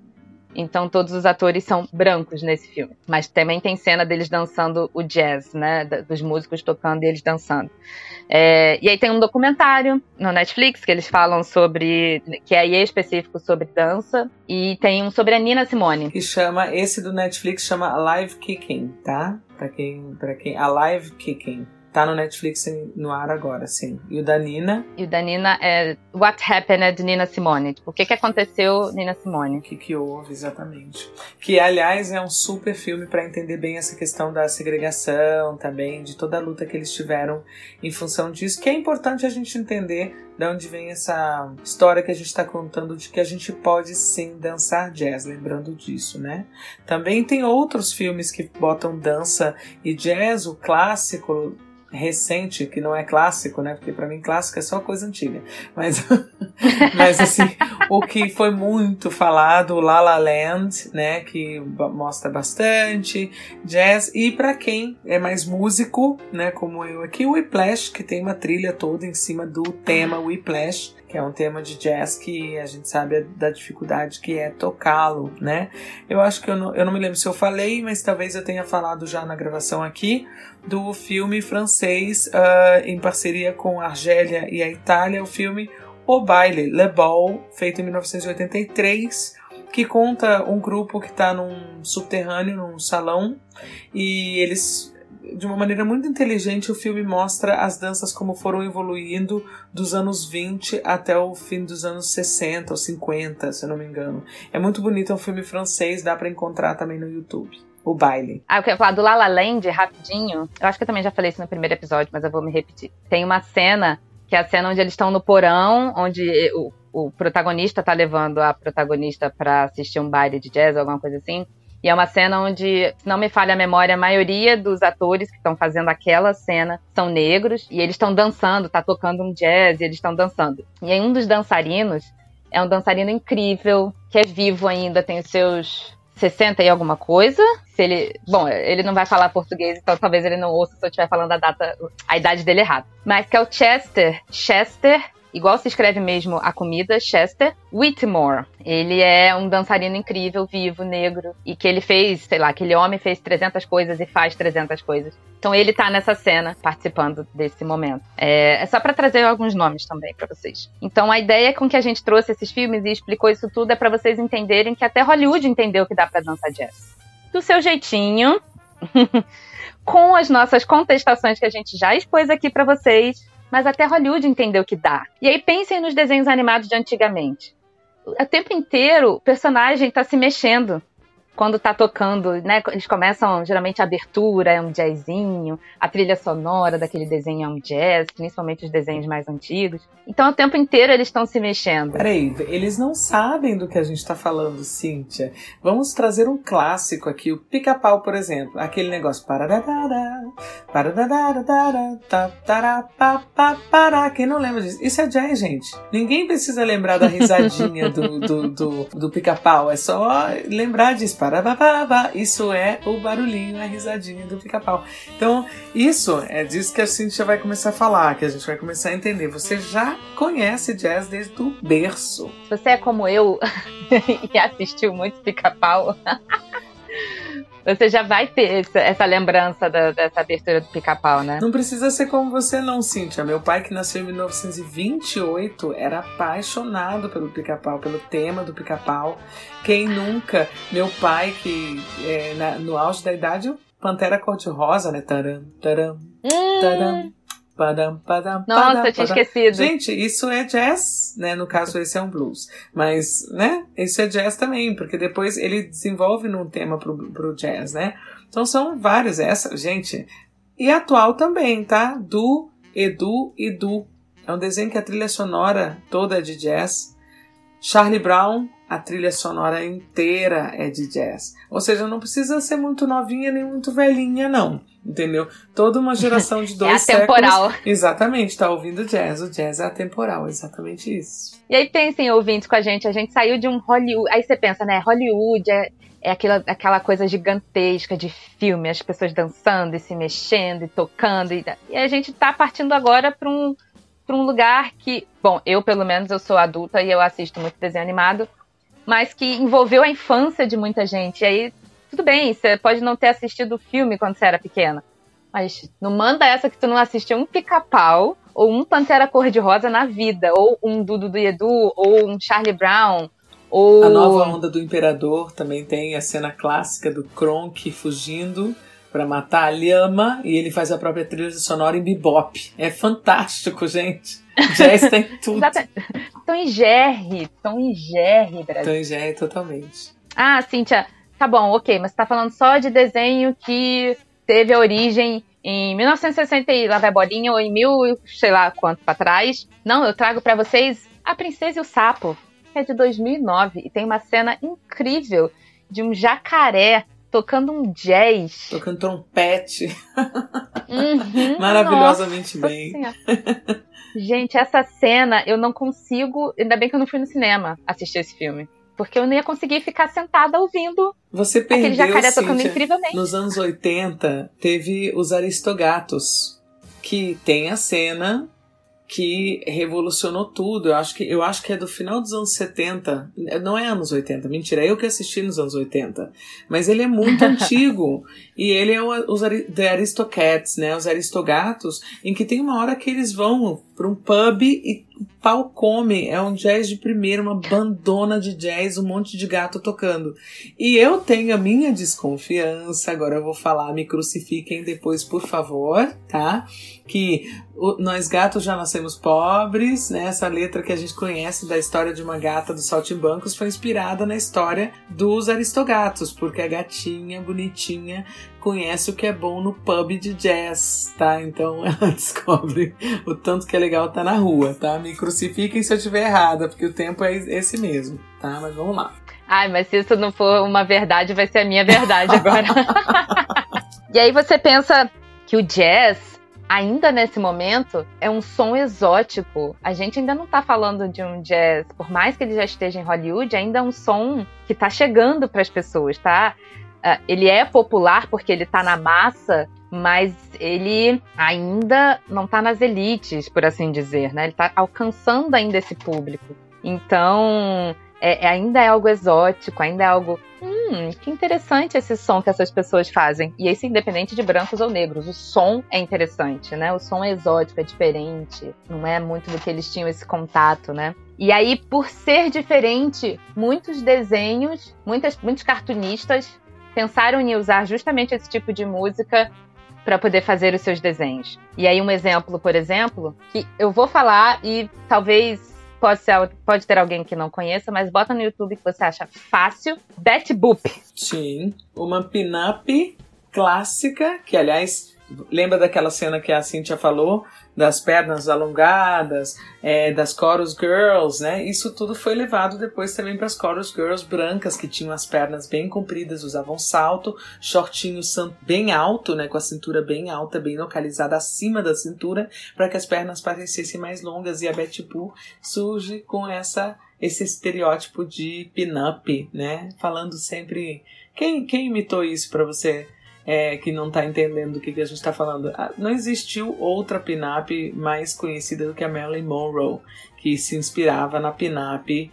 Então todos os atores são brancos nesse filme, mas também tem cena deles dançando o jazz, né, dos músicos tocando e eles dançando. É, e aí tem um documentário no Netflix que eles falam sobre, que é aí é específico sobre dança, e tem um sobre a Nina Simone. Que chama, esse do Netflix chama Live Kicking, tá? Para quem, para quem, Alive Kicking. Tá no Netflix no ar agora, sim. E o da Nina? E o da Nina é What Happened Nina Simone. Tipo, o que, que aconteceu, Nina Simone? O que, que houve, exatamente. Que, aliás, é um super filme para entender bem essa questão da segregação também, de toda a luta que eles tiveram em função disso, que é importante a gente entender de onde vem essa história que a gente está contando de que a gente pode sim dançar jazz, lembrando disso, né? Também tem outros filmes que botam dança e jazz, o clássico recente, que não é clássico, né? Porque para mim clássico é só coisa antiga. Mas, mas assim, o que foi muito falado, La La Land, né? Que mostra bastante jazz. E para quem é mais músico, né? Como eu aqui, o Whiplash, que tem uma trilha toda em cima do tema Whiplash que é um tema de jazz que a gente sabe da dificuldade que é tocá-lo, né? Eu acho que eu não, eu não me lembro se eu falei, mas talvez eu tenha falado já na gravação aqui do filme francês uh, em parceria com a Argélia e a Itália, o filme O Baile, Le Ball, feito em 1983, que conta um grupo que está num subterrâneo, num salão, e eles de uma maneira muito inteligente, o filme mostra as danças como foram evoluindo dos anos 20 até o fim dos anos 60 ou 50, se eu não me engano. É muito bonito, é um filme francês, dá para encontrar também no YouTube. O baile. Ah, eu quero falar do La La Land rapidinho. Eu acho que eu também já falei isso no primeiro episódio, mas eu vou me repetir. Tem uma cena que é a cena onde eles estão no porão, onde o, o protagonista tá levando a protagonista para assistir um baile de jazz ou alguma coisa assim. E é uma cena onde, se não me falha a memória, a maioria dos atores que estão fazendo aquela cena são negros e eles estão dançando, tá tocando um jazz e eles estão dançando. E aí um dos dançarinos é um dançarino incrível, que é vivo ainda, tem os seus 60 e alguma coisa. Se ele, bom, ele não vai falar português, então talvez ele não ouça se eu estiver falando a data, a idade dele errado. Mas que é o Chester, Chester igual se escreve mesmo a comida, Chester Whitmore. Ele é um dançarino incrível, vivo, negro, e que ele fez, sei lá, aquele homem fez 300 coisas e faz 300 coisas. Então ele tá nessa cena, participando desse momento. É, é só para trazer alguns nomes também para vocês. Então a ideia com que a gente trouxe esses filmes e explicou isso tudo é para vocês entenderem que até Hollywood entendeu que dá para dançar jazz. Do seu jeitinho, com as nossas contestações que a gente já expôs aqui para vocês, mas até Hollywood entendeu que dá. E aí pensem nos desenhos animados de antigamente. O tempo inteiro o personagem está se mexendo quando tá tocando, né? Eles começam, geralmente, a abertura é um jazzinho, a trilha sonora daquele desenho é um jazz, principalmente os desenhos mais antigos. Então, o tempo inteiro eles estão se mexendo. Peraí, eles não sabem do que a gente tá falando, Cíntia. Vamos trazer um clássico aqui, o pica-pau, por exemplo. Aquele negócio. Quem não lembra disso? Isso é jazz, gente. Ninguém precisa lembrar da risadinha do, do, do, do pica-pau. É só lembrar disso isso é o barulhinho, a risadinha do pica-pau. Então, isso é disso que a Cintia vai começar a falar, que a gente vai começar a entender. Você já conhece jazz desde o berço. Se você é como eu e assistiu muito pica-pau. você já vai ter essa, lembrança da, dessa abertura do pica-pau, né? Não precisa ser como você, não, Cíntia. Meu pai, que nasceu em 1928, era apaixonado pelo pica-pau, pelo tema do pica-pau. Quem nunca? Meu pai, que é, na, no auge da idade, Pantera Cor-de-Rosa, né? Taram, taram, hum. Padam, padam, Nossa, padam, tinha esquecido. Gente, isso é jazz, né? No caso, esse é um blues. Mas, né? Isso é jazz também, porque depois ele desenvolve num tema pro, pro jazz, né? Então são vários. Essa, gente. E atual também, tá? Do, Edu e Du. É um desenho que a trilha sonora toda é de jazz. Charlie Brown, a trilha sonora inteira é de jazz. Ou seja, não precisa ser muito novinha nem muito velhinha, não. Entendeu? Toda uma geração de dois é atemporal. séculos. Exatamente, tá ouvindo jazz. O jazz é atemporal, exatamente isso. E aí pensem, ouvintes, com a gente, a gente saiu de um Hollywood. Aí você pensa, né? Hollywood é, é aquela, aquela coisa gigantesca de filme, as pessoas dançando e se mexendo e tocando. E, e a gente tá partindo agora para um, pra um lugar que, bom, eu pelo menos eu sou adulta e eu assisto muito desenho animado, mas que envolveu a infância de muita gente. E aí tudo bem, você pode não ter assistido o filme quando você era pequena. Mas não manda essa que tu não assistiu um pica-pau ou um Pantera Cor-de-Rosa na vida, ou um Dudu do Edu, ou um Charlie Brown, ou... A nova onda do Imperador também tem a cena clássica do Kronk fugindo para matar a Lhama e ele faz a própria trilha sonora em bebop. É fantástico, gente. Jazz tem tudo. Estão em Jerry, estão em Jerry, Brasil. Estão em Jerry totalmente. Ah, Cíntia, Tá bom, ok, mas você tá falando só de desenho que teve a origem em 1960 e lá vai bolinha, ou em mil, sei lá quanto pra trás. Não, eu trago para vocês A Princesa e o Sapo, que é de 2009 e tem uma cena incrível de um jacaré tocando um jazz. Tocando trompete. Uhum, Maravilhosamente bem. Gente, essa cena eu não consigo. Ainda bem que eu não fui no cinema assistir esse filme. Porque eu não ia conseguir ficar sentada ouvindo Você perdeu, aquele jacaré tocando incrivelmente. Nos anos 80, teve os Aristogatos, que tem a cena que revolucionou tudo. Eu acho que, eu acho que é do final dos anos 70. Não é anos 80, mentira, é eu que assisti nos anos 80. Mas ele é muito antigo. E ele é o, os The Aristocats, né? Os Aristogatos, em que tem uma hora que eles vão para um pub e o pau come. É um jazz de primeira, uma bandona de jazz, um monte de gato tocando. E eu tenho a minha desconfiança, agora eu vou falar, me crucifiquem depois, por favor, tá? Que o, nós gatos já nascemos pobres, né? Essa letra que a gente conhece da história de uma gata dos saltimbancos foi inspirada na história dos aristogatos, porque a gatinha bonitinha conhece o que é bom no pub de jazz, tá? Então ela descobre o tanto que é legal estar tá na rua, tá? Me crucifiquem se eu estiver errada, porque o tempo é esse mesmo, tá? Mas vamos lá. Ai, mas se isso não for uma verdade, vai ser a minha verdade agora. e aí você pensa que o jazz, ainda nesse momento, é um som exótico. A gente ainda não tá falando de um jazz, por mais que ele já esteja em Hollywood, ainda é um som que tá chegando para as pessoas, tá? Uh, ele é popular porque ele tá na massa, mas ele ainda não tá nas elites, por assim dizer, né? Ele tá alcançando ainda esse público. Então, é, é, ainda é algo exótico, ainda é algo. Hum, que interessante esse som que essas pessoas fazem. E isso independente de brancos ou negros. O som é interessante, né? O som é exótico, é diferente. Não é muito do que eles tinham esse contato, né? E aí, por ser diferente, muitos desenhos, muitas, muitos cartunistas pensaram em usar justamente esse tipo de música para poder fazer os seus desenhos. E aí um exemplo, por exemplo, que eu vou falar e talvez pode, ser, pode ter alguém que não conheça, mas bota no YouTube que você acha fácil. Betty Boop. Sim, uma pin-up clássica, que aliás, lembra daquela cena que a Cintia falou? Das pernas alongadas, é, das chorus girls, né? Isso tudo foi levado depois também para as chorus girls brancas que tinham as pernas bem compridas, usavam salto, shortinho bem alto, né? Com a cintura bem alta, bem localizada acima da cintura, para que as pernas parecessem mais longas. E a Betty Boo surge com essa esse estereótipo de pin-up, né? Falando sempre. Quem, quem imitou isso para você? É, que não está entendendo do que, que a gente está falando. Ah, não existiu outra pin-up mais conhecida do que a Marilyn Monroe, que se inspirava na pin-up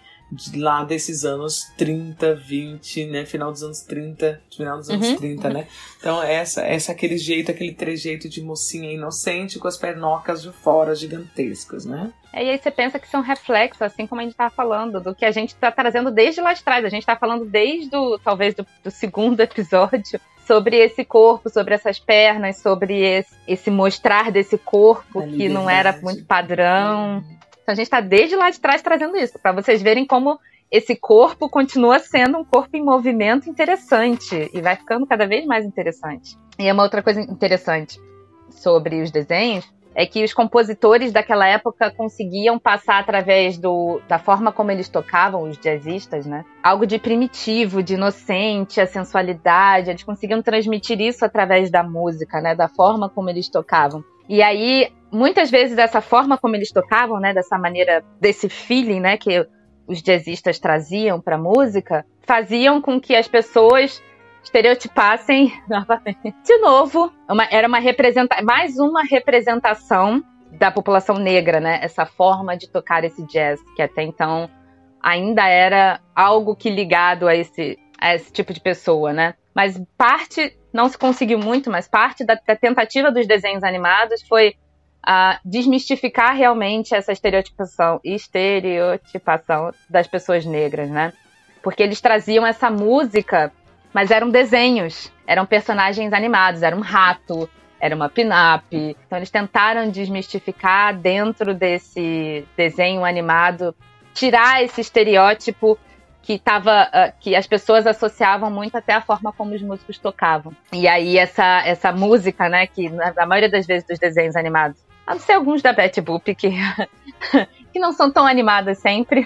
lá desses anos 30, 20, né? Final dos anos 30, final dos anos uhum. 30, né? Então, essa, essa aquele jeito, aquele trejeito de mocinha inocente com as pernocas de fora gigantescas, né? É, e aí você pensa que são reflexos, assim como a gente está falando, do que a gente está trazendo desde lá de trás. A gente está falando desde o, talvez, do, do segundo episódio, sobre esse corpo, sobre essas pernas, sobre esse, esse mostrar desse corpo que não era muito padrão. Então a gente está desde lá de trás trazendo isso, para vocês verem como esse corpo continua sendo um corpo em movimento interessante e vai ficando cada vez mais interessante. E é uma outra coisa interessante sobre os desenhos é que os compositores daquela época conseguiam passar através do, da forma como eles tocavam, os jazzistas, né? Algo de primitivo, de inocente, a sensualidade, eles conseguiam transmitir isso através da música, né? Da forma como eles tocavam. E aí, muitas vezes, essa forma como eles tocavam, né? Dessa maneira, desse feeling, né? Que os jazzistas traziam para a música, faziam com que as pessoas estereotipassem novamente. De novo, uma, era uma representa mais uma representação da população negra, né? Essa forma de tocar esse jazz, que até então ainda era algo que ligado a esse, a esse tipo de pessoa, né? Mas parte, não se conseguiu muito, mas parte da, da tentativa dos desenhos animados foi uh, desmistificar realmente essa estereotipação, estereotipação das pessoas negras, né? Porque eles traziam essa música mas eram desenhos, eram personagens animados, era um rato, era uma pin-up. Então eles tentaram desmistificar dentro desse desenho animado, tirar esse estereótipo que tava, uh, que as pessoas associavam muito até a forma como os músicos tocavam. E aí essa essa música, né, que na maioria das vezes dos desenhos animados, a não ser alguns da Betty Boop que que não são tão animadas sempre,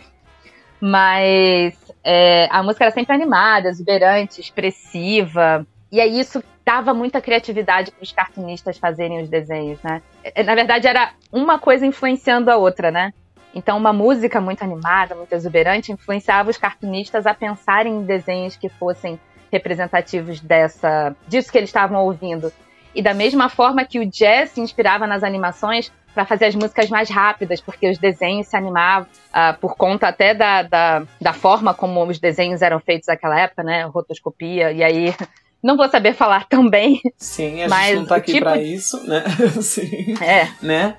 mas é, a música era sempre animada, exuberante, expressiva. E aí isso dava muita criatividade para os cartunistas fazerem os desenhos, né? É, na verdade, era uma coisa influenciando a outra, né? Então, uma música muito animada, muito exuberante, influenciava os cartunistas a pensarem em desenhos que fossem representativos dessa, disso que eles estavam ouvindo. E da mesma forma que o jazz se inspirava nas animações, para fazer as músicas mais rápidas, porque os desenhos se animavam uh, por conta até da, da, da, forma como os desenhos eram feitos naquela época, né? Rotoscopia, e aí não vou saber falar tão bem. Sim, a mas gente não tá aqui tipo... pra isso, né? Sim. É. Né?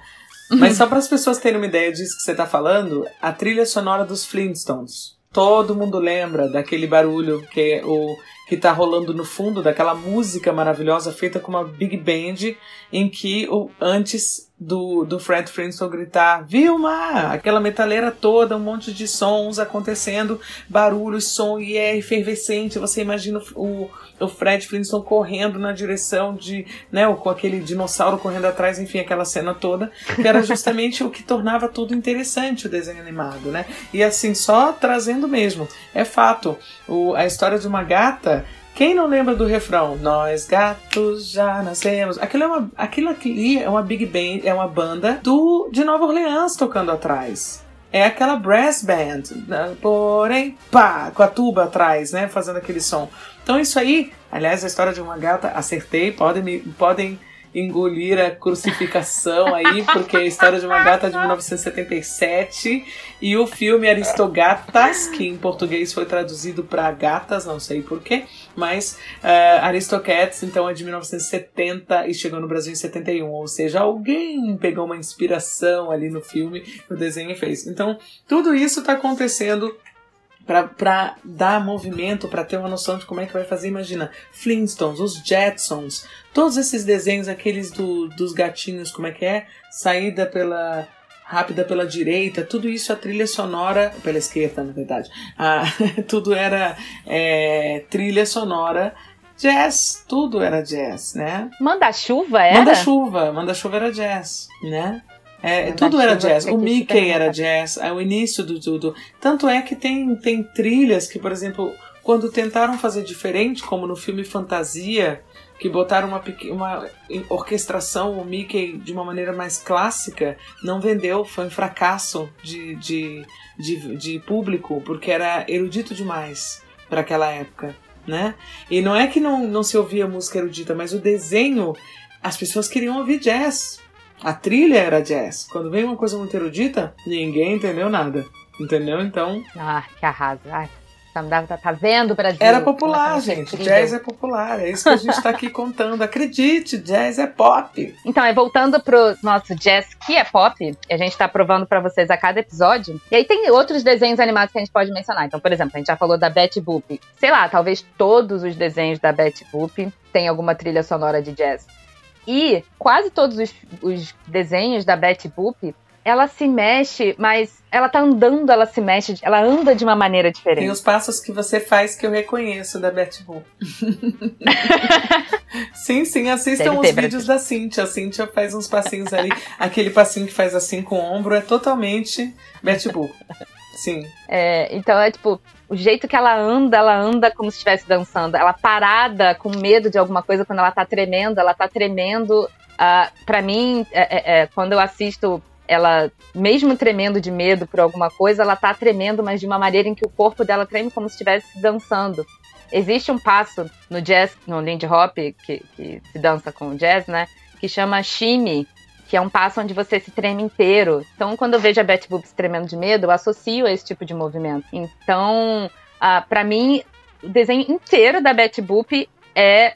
Mas só para as pessoas terem uma ideia disso que você tá falando, a trilha sonora dos Flintstones. Todo mundo lembra daquele barulho que é o que tá rolando no fundo, daquela música maravilhosa feita com uma big band, em que o, antes do, do Fred Flintstone gritar Vilma! Aquela metaleira toda, um monte de sons acontecendo, barulho, som e é efervescente. Você imagina o, o Fred Flintstone correndo na direção de, né, com aquele dinossauro correndo atrás, enfim, aquela cena toda, que era justamente o que tornava tudo interessante o desenho animado, né? E assim, só trazendo mesmo, é fato, o, a história de uma gata quem não lembra do refrão? Nós gatos já nascemos. Aquilo é uma, aquilo ali é uma big band, é uma banda do de Nova Orleans tocando atrás. É aquela brass band, né? porém, pá, com a tuba atrás, né, fazendo aquele som. Então isso aí, aliás, a história de uma gata, acertei, podem me, podem engolir a crucificação aí, porque é a história de uma gata de 1977 e o filme Aristogatas, que em português foi traduzido para gatas, não sei porquê, mas uh, Aristocats então é de 1970 e chegou no Brasil em 71, ou seja, alguém pegou uma inspiração ali no filme, no desenho e fez. Então, tudo isso está acontecendo para dar movimento, para ter uma noção de como é que vai fazer. Imagina, Flintstones, os Jetsons, todos esses desenhos, aqueles do, dos gatinhos, como é que é? Saída pela rápida pela direita, tudo isso a trilha sonora pela esquerda, na verdade. Ah, tudo era é, trilha sonora jazz, tudo era jazz, né? Manda-chuva era? Manda-chuva, manda-chuva era jazz, né? É, tudo era jazz. O Mickey era jazz, é o início do tudo. Tanto é que tem, tem trilhas que, por exemplo, quando tentaram fazer diferente, como no filme Fantasia, que botaram uma, uma orquestração, o Mickey, de uma maneira mais clássica, não vendeu, foi um fracasso de, de, de, de público, porque era erudito demais para aquela época. Né? E não é que não, não se ouvia música erudita, mas o desenho, as pessoas queriam ouvir jazz. A trilha era jazz. Quando vem uma coisa muito erudita, ninguém entendeu nada. Entendeu? Então. Ah, que arraso. Ai, tá, tá vendo, Brasil? Era popular, gente. Jazz é popular. É isso que a gente tá aqui contando. Acredite, jazz é pop. Então, é voltando pro nosso jazz que é pop, a gente tá provando para vocês a cada episódio. E aí tem outros desenhos animados que a gente pode mencionar. Então, por exemplo, a gente já falou da Betty Boop. Sei lá, talvez todos os desenhos da Betty Boop tenham alguma trilha sonora de jazz. E quase todos os, os desenhos da Betty Boop, ela se mexe, mas ela tá andando, ela se mexe, ela anda de uma maneira diferente. Tem os passos que você faz que eu reconheço da Betty Boop. sim, sim, assistam os vídeos da Cintia. A Cintia faz uns passinhos ali. Aquele passinho que faz assim com o ombro é totalmente Betty Boop. Sim. É, então é tipo, o jeito que ela anda, ela anda como se estivesse dançando. Ela parada, com medo de alguma coisa, quando ela tá tremendo, ela tá tremendo. Uh, para mim, é, é, é, quando eu assisto ela, mesmo tremendo de medo por alguma coisa, ela tá tremendo, mas de uma maneira em que o corpo dela treme como se estivesse dançando. Existe um passo no jazz, no Lindy Hop, que, que se dança com o jazz, né? Que chama shimmy, que é um passo onde você se treme inteiro. Então, quando eu vejo a Betty Boop se tremendo de medo, eu associo a esse tipo de movimento. Então, uh, para mim, o desenho inteiro da Betty Boop é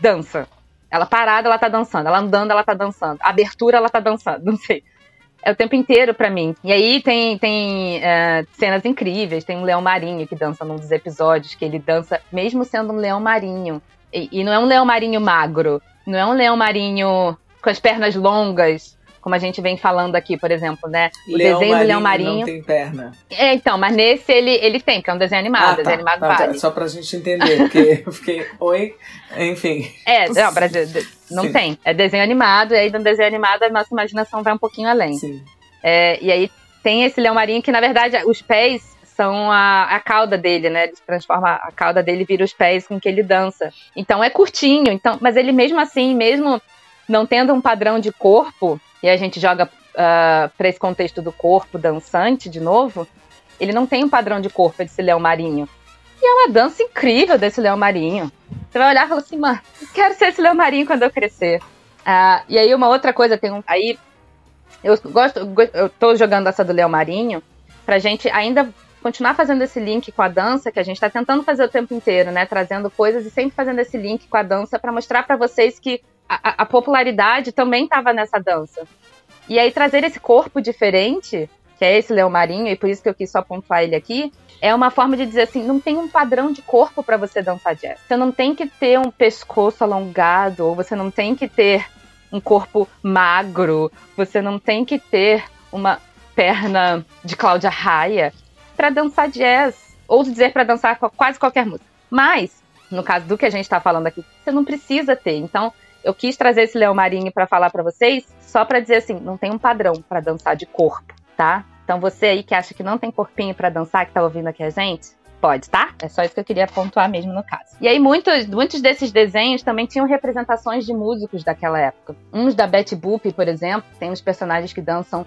dança. Ela parada, ela tá dançando. Ela andando, ela tá dançando. Abertura, ela tá dançando. Não sei. É o tempo inteiro para mim. E aí tem, tem uh, cenas incríveis. Tem um leão marinho que dança num dos episódios, que ele dança mesmo sendo um leão marinho. E, e não é um leão marinho magro. Não é um leão marinho com as pernas longas, como a gente vem falando aqui, por exemplo, né? O leão desenho do Leão Marinho. Não tem perna. É, então, mas nesse ele, ele tem, porque é um desenho animado. Ah, desenho tá, animado tá, vale. Tá, só pra gente entender, porque eu fiquei, oi, enfim. É, não, Brasil, não Sim. tem. É desenho animado, e aí no desenho animado a nossa imaginação vai um pouquinho além. Sim. É, e aí tem esse Leão Marinho que, na verdade, os pés são a, a cauda dele, né? Ele transforma a cauda dele vira os pés com que ele dança. Então é curtinho, então, mas ele mesmo assim, mesmo não tendo um padrão de corpo, e a gente joga uh, ah, para esse contexto do corpo dançante de novo, ele não tem um padrão de corpo desse leão marinho. E é uma dança incrível desse leão marinho. Você vai olhar e falar assim, mano, quero ser esse leão marinho quando eu crescer. Uh, e aí uma outra coisa, tem um. Aí eu gosto, eu tô jogando essa do leão marinho pra gente ainda continuar fazendo esse link com a dança, que a gente está tentando fazer o tempo inteiro, né? Trazendo coisas e sempre fazendo esse link com a dança para mostrar para vocês que a, a popularidade também estava nessa dança. E aí trazer esse corpo diferente, que é esse leão marinho, e por isso que eu quis só pontuar ele aqui, é uma forma de dizer assim, não tem um padrão de corpo para você dançar jazz. Você não tem que ter um pescoço alongado, ou você não tem que ter um corpo magro, você não tem que ter uma perna de Cláudia Raia para dançar jazz, ou dizer para dançar quase qualquer música. Mas, no caso do que a gente está falando aqui, você não precisa ter. Então, eu quis trazer esse leão marinho para falar para vocês, só para dizer assim, não tem um padrão para dançar de corpo, tá? Então você aí que acha que não tem corpinho para dançar, que tá ouvindo aqui a gente, pode, tá? É só isso que eu queria pontuar mesmo no caso. E aí muitos, muitos desses desenhos também tinham representações de músicos daquela época. Uns da Betty Boop, por exemplo, tem uns personagens que dançam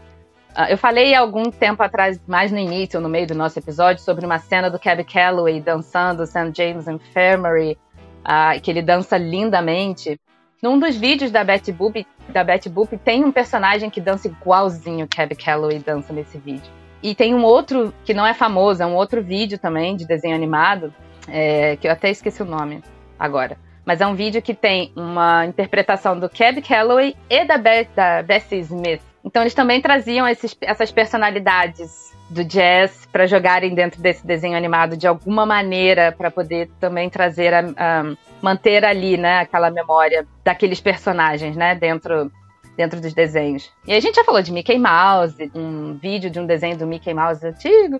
uh, eu falei algum tempo atrás, mais no início, no meio do nosso episódio, sobre uma cena do Cab Calloway dançando St. James Infirmary, uh, que ele dança lindamente. Num dos vídeos da Betty Boop, da Betty Boop tem um personagem que dança igualzinho o Cab Calloway dança nesse vídeo. E tem um outro que não é famoso, é um outro vídeo também de desenho animado, é, que eu até esqueci o nome agora. Mas é um vídeo que tem uma interpretação do Cab Calloway e da, Be da Bessie Smith. Então eles também traziam esses, essas personalidades do jazz para jogarem dentro desse desenho animado de alguma maneira para poder também trazer a, a manter ali, né, aquela memória daqueles personagens, né, dentro dentro dos desenhos. E a gente já falou de Mickey Mouse, um vídeo de um desenho do Mickey Mouse antigo,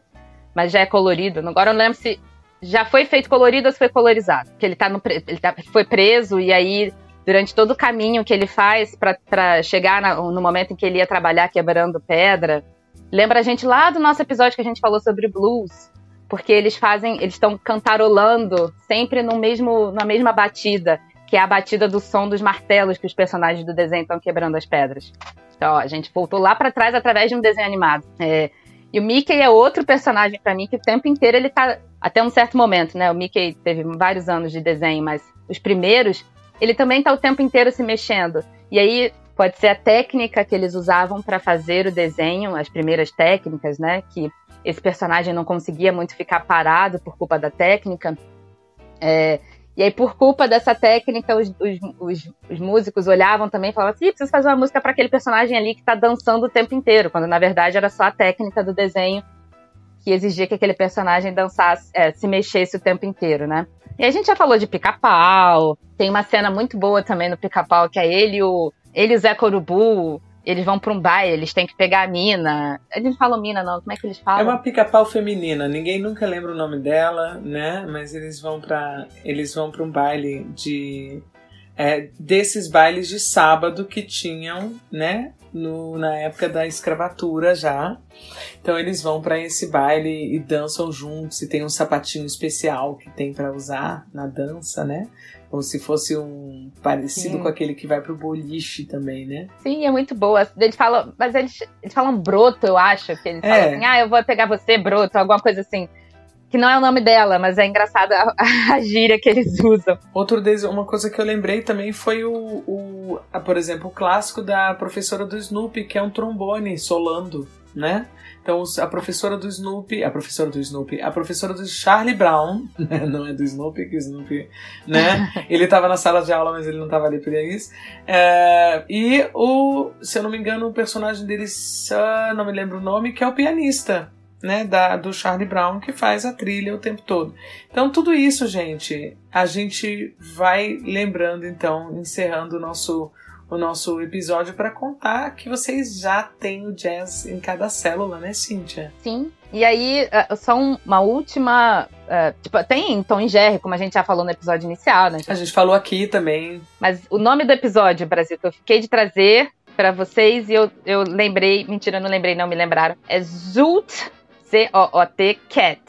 mas já é colorido. Agora eu não lembro se já foi feito colorido ou se foi colorizado. Que ele tá no ele tá, foi preso e aí durante todo o caminho que ele faz para chegar na, no momento em que ele ia trabalhar quebrando pedra, lembra a gente lá do nosso episódio que a gente falou sobre blues, porque eles fazem, eles estão cantarolando sempre no mesmo, na mesma batida, que é a batida do som dos martelos que os personagens do desenho estão quebrando as pedras. Então, ó, a gente voltou lá para trás através de um desenho animado. É, e o Mickey é outro personagem para mim que o tempo inteiro ele tá até um certo momento, né? O Mickey teve vários anos de desenho, mas os primeiros ele também tá o tempo inteiro se mexendo. E aí pode ser a técnica que eles usavam para fazer o desenho, as primeiras técnicas, né? Que esse personagem não conseguia muito ficar parado por culpa da técnica. É, e aí, por culpa dessa técnica, os, os, os, os músicos olhavam também e falavam assim: preciso fazer uma música para aquele personagem ali que está dançando o tempo inteiro, quando na verdade era só a técnica do desenho que exigia que aquele personagem dançasse, é, se mexesse o tempo inteiro, né? E a gente já falou de pica-pau, tem uma cena muito boa também no pica-pau, que é ele, o, ele e o Zé Corubu eles vão pra um baile, eles têm que pegar a mina. Eles não falam mina, não. Como é que eles falam? É uma pica-pau feminina. Ninguém nunca lembra o nome dela, né? Mas eles vão para eles vão para um baile de é, desses bailes de sábado que tinham, né? No, na época da escravatura já. Então eles vão para esse baile e dançam juntos e tem um sapatinho especial que tem para usar na dança, né? Como se fosse um parecido Sim. com aquele que vai pro boliche também, né? Sim, é muito boa. Eles falam, mas eles, eles falam broto, eu acho. Que eles é. falam assim, ah, eu vou pegar você, broto, alguma coisa assim. Que não é o nome dela, mas é engraçado a, a gíria que eles usam. Outro deles, uma coisa que eu lembrei também foi o, o a, por exemplo, o clássico da professora do Snoopy, que é um trombone solando, né? Então, a professora do Snoopy, a professora do Snoopy, a professora do Charlie Brown, né? não é do Snoopy, que o Snoopy, né? ele estava na sala de aula, mas ele não estava ali por isso. É, e o, se eu não me engano, o personagem dele, não me lembro o nome, que é o pianista, né, da, do Charlie Brown que faz a trilha o tempo todo. Então tudo isso, gente, a gente vai lembrando então, encerrando o nosso o nosso episódio para contar que vocês já têm o jazz em cada célula, né, Cíntia? Sim. E aí, é, só uma última. Uh, tipo, tem Tom e Jerry, como a gente já falou no episódio inicial, né? A gente falou aqui também. Mas o nome do episódio, Brasil, que eu fiquei de trazer para vocês e eu, eu lembrei. Mentira, eu não lembrei, não me lembraram. É Zoot, C-O-O-T, Cat.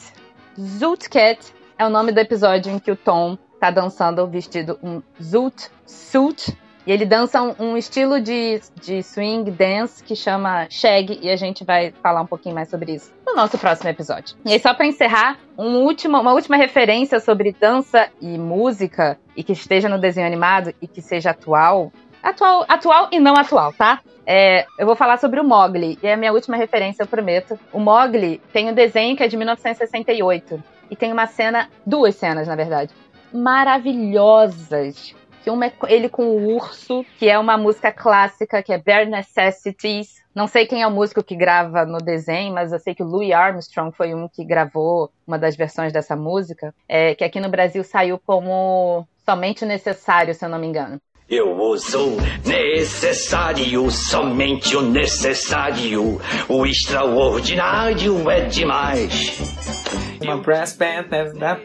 Zoot Cat é o nome do episódio em que o Tom tá dançando vestido um Zoot Suit e ele dança um, um, estilo de, de swing dance que chama shag, e a gente vai falar um pouquinho mais sobre isso no nosso próximo episódio. E aí, só para encerrar, um último, uma última referência sobre dança e música, e que esteja no desenho animado e que seja atual, atual, atual e não atual, tá? É, eu vou falar sobre o Mogli, e é a minha última referência, eu prometo. O Mogli tem um desenho que é de 1968, e tem uma cena, duas cenas, na verdade, maravilhosas. Que uma é ele com o urso, que é uma música clássica, que é Bare Necessities. Não sei quem é o músico que grava no desenho, mas eu sei que o Louis Armstrong foi um que gravou uma das versões dessa música, é, que aqui no Brasil saiu como Somente Necessário, se eu não me engano. Eu sou necessário, somente o necessário. O extraordinário é demais. Uma brass band, né?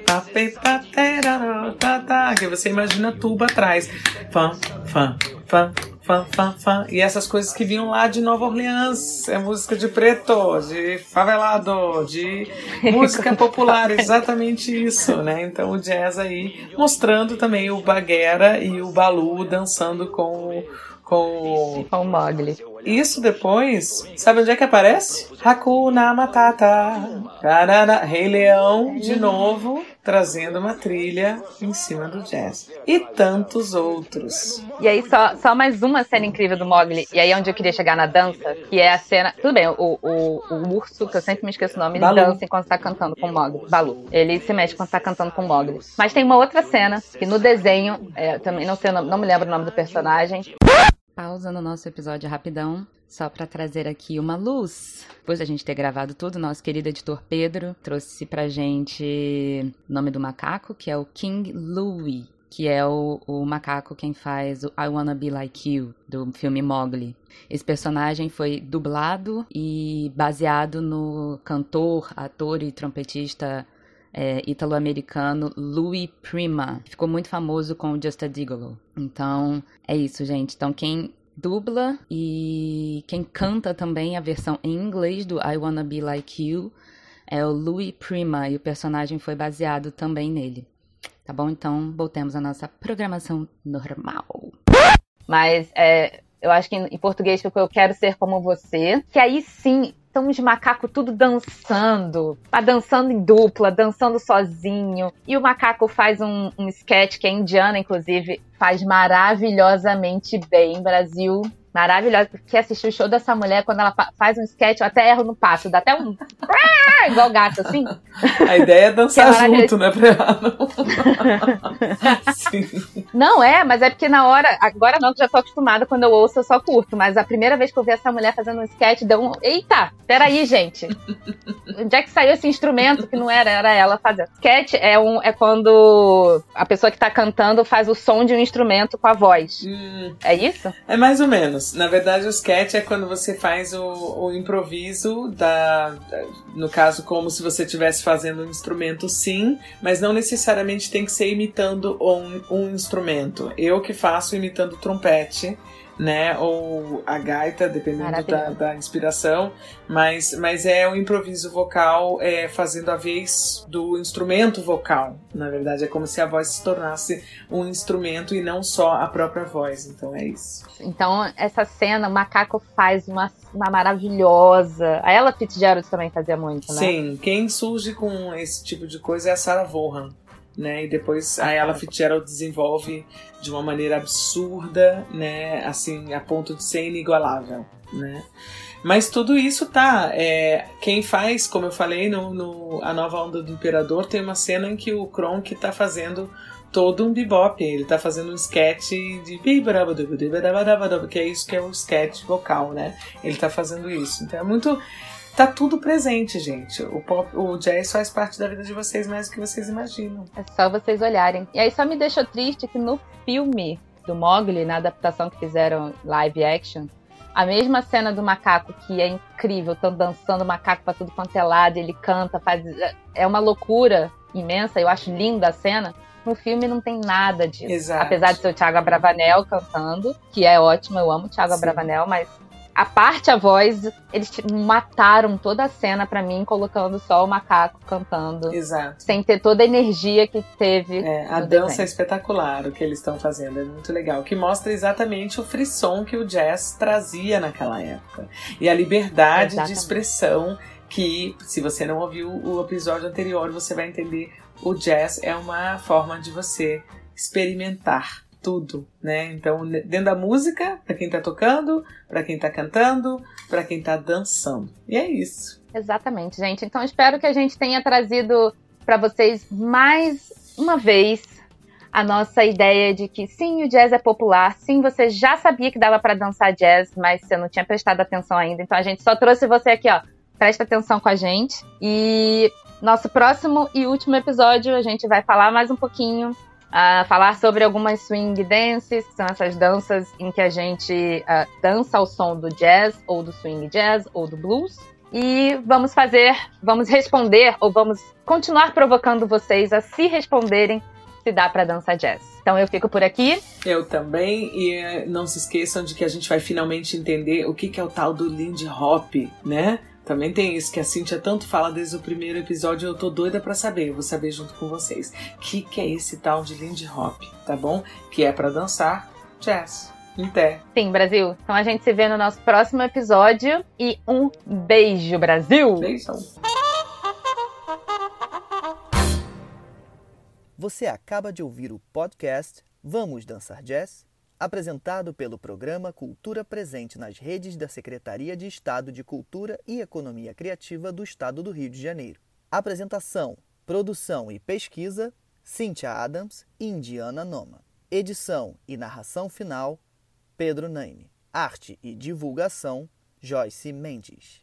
que você imagina tuba atrás. Fã, fã, fã, fã, fã, fã. E essas coisas que vinham lá de Nova Orleans. É música de preto, de favelado, de música popular. Exatamente isso, né? Então o jazz aí mostrando também o Baguera e o Balu dançando com com, com o Mogli. Isso depois, sabe onde é que aparece? Hakuna Matata. Carana, Rei Leão, de novo, trazendo uma trilha em cima do jazz. E tantos outros. E aí, só, só mais uma cena incrível do Mogli. E aí, é onde eu queria chegar na dança, que é a cena. Tudo bem, o, o, o urso, que eu sempre me esqueço o nome, ele Balu. dança enquanto está cantando com o Mogli. Balu. Ele se mexe quando está cantando com o Mogli. Mas tem uma outra cena, que no desenho, é, também não sei, não me lembro o nome do personagem. Pausa no nosso episódio rapidão, só para trazer aqui uma luz. Depois da gente ter gravado tudo, nosso querido editor Pedro trouxe pra gente o nome do macaco, que é o King Louie, que é o, o macaco quem faz o I Wanna Be Like You, do filme Mowgli. Esse personagem foi dublado e baseado no cantor, ator e trompetista é, italo-americano Louis Prima. Ficou muito famoso com o Just a Gigolo. Então, é isso, gente. Então, quem dubla e quem canta também a versão em inglês do I Wanna Be Like You é o Louis Prima e o personagem foi baseado também nele. Tá bom? Então, voltemos à nossa programação normal. Mas é, eu acho que em português ficou Eu Quero Ser Como Você, que aí sim então os macacos tudo dançando, tá dançando em dupla, dançando sozinho. E o macaco faz um, um sketch que é indiana, inclusive, faz maravilhosamente bem. Brasil maravilhosa, porque assistir o show dessa mulher, quando ela faz um sketch, eu até erro no passo, dá até um. igual gato, assim. A ideia é dançar é junto, né, pra ela não. Não é, mas é porque na hora. Agora não, que já tô acostumada, quando eu ouço, eu só curto. Mas a primeira vez que eu vi essa mulher fazendo um sketch, deu um. Eita, peraí, gente. Onde é que saiu esse instrumento que não era? Era ela fazendo. Sketch é, um, é quando a pessoa que tá cantando faz o som de um instrumento com a voz. Hum. É isso? É mais ou menos. Na verdade, o sketch é quando você faz o, o improviso da, no caso, como se você estivesse fazendo um instrumento, sim, mas não necessariamente tem que ser imitando um, um instrumento. Eu que faço imitando trompete né? Ou a gaita, dependendo da, da, inspiração. Mas, mas é o improviso vocal é, fazendo a vez do instrumento vocal. Na verdade, é como se a voz se tornasse um instrumento e não só a própria voz. Então é isso. Então, essa cena, o macaco faz uma, uma maravilhosa. A Ella Fitzgerald também fazia muito, né? Sim, quem surge com esse tipo de coisa é a Sarah Vaughan né? E depois a Ella Fitzgerald desenvolve de uma maneira absurda, né? Assim, a ponto de ser inigualável, né? Mas tudo isso tá. É, quem faz, como eu falei, no, no, A Nova Onda do Imperador tem uma cena em que o Kronk tá fazendo todo um bebop. Ele tá fazendo um sketch de. Que é isso que é o sketch vocal, né? Ele tá fazendo isso. Então é muito Tá tudo presente, gente. O, pop, o jazz faz parte da vida de vocês mais do que vocês imaginam. É só vocês olharem. E aí só me deixou triste que no filme do Mogli, na adaptação que fizeram live action, a mesma cena do macaco, que é incrível, estão dançando macaco pra tudo quanto é lado, ele canta, faz. É uma loucura imensa, eu acho linda a cena. No filme não tem nada disso. Exato. Apesar de ser o Thiago Abravanel cantando, que é ótimo, eu amo o Thiago Sim. Abravanel, mas a parte a voz, eles mataram toda a cena para mim, colocando só o macaco cantando. Exato. Sem ter toda a energia que teve. É, a dança desenho. é espetacular, o que eles estão fazendo, é muito legal. Que mostra exatamente o frisson que o jazz trazia naquela época. E a liberdade exatamente. de expressão que, se você não ouviu o episódio anterior, você vai entender. O jazz é uma forma de você experimentar tudo, né? Então, dentro da música, para quem tá tocando, para quem tá cantando, para quem tá dançando. E é isso. Exatamente, gente. Então, espero que a gente tenha trazido para vocês mais uma vez a nossa ideia de que sim, o jazz é popular, sim, você já sabia que dava para dançar jazz, mas você não tinha prestado atenção ainda. Então a gente só trouxe você aqui, ó. Presta atenção com a gente. E nosso próximo e último episódio a gente vai falar mais um pouquinho, uh, falar sobre algumas swing dances, que são essas danças em que a gente uh, dança ao som do jazz, ou do swing jazz, ou do blues. E vamos fazer, vamos responder, ou vamos continuar provocando vocês a se responderem se dá para dançar jazz. Então eu fico por aqui. Eu também. E eh, não se esqueçam de que a gente vai finalmente entender o que, que é o tal do Lindy Hop, né? Também tem isso que a Cintia tanto fala desde o primeiro episódio. Eu tô doida para saber. Eu vou saber junto com vocês. O que, que é esse tal de Lindy Hop, tá bom? Que é para dançar jazz. Em pé. Sim, Brasil. Então a gente se vê no nosso próximo episódio. E um beijo, Brasil! Beijão. Você acaba de ouvir o podcast Vamos Dançar Jazz, apresentado pelo programa Cultura Presente nas redes da Secretaria de Estado de Cultura e Economia Criativa do Estado do Rio de Janeiro. Apresentação, produção e pesquisa: Cynthia Adams e Indiana Noma. Edição e narração final: Pedro Naime. Arte e divulgação: Joyce Mendes.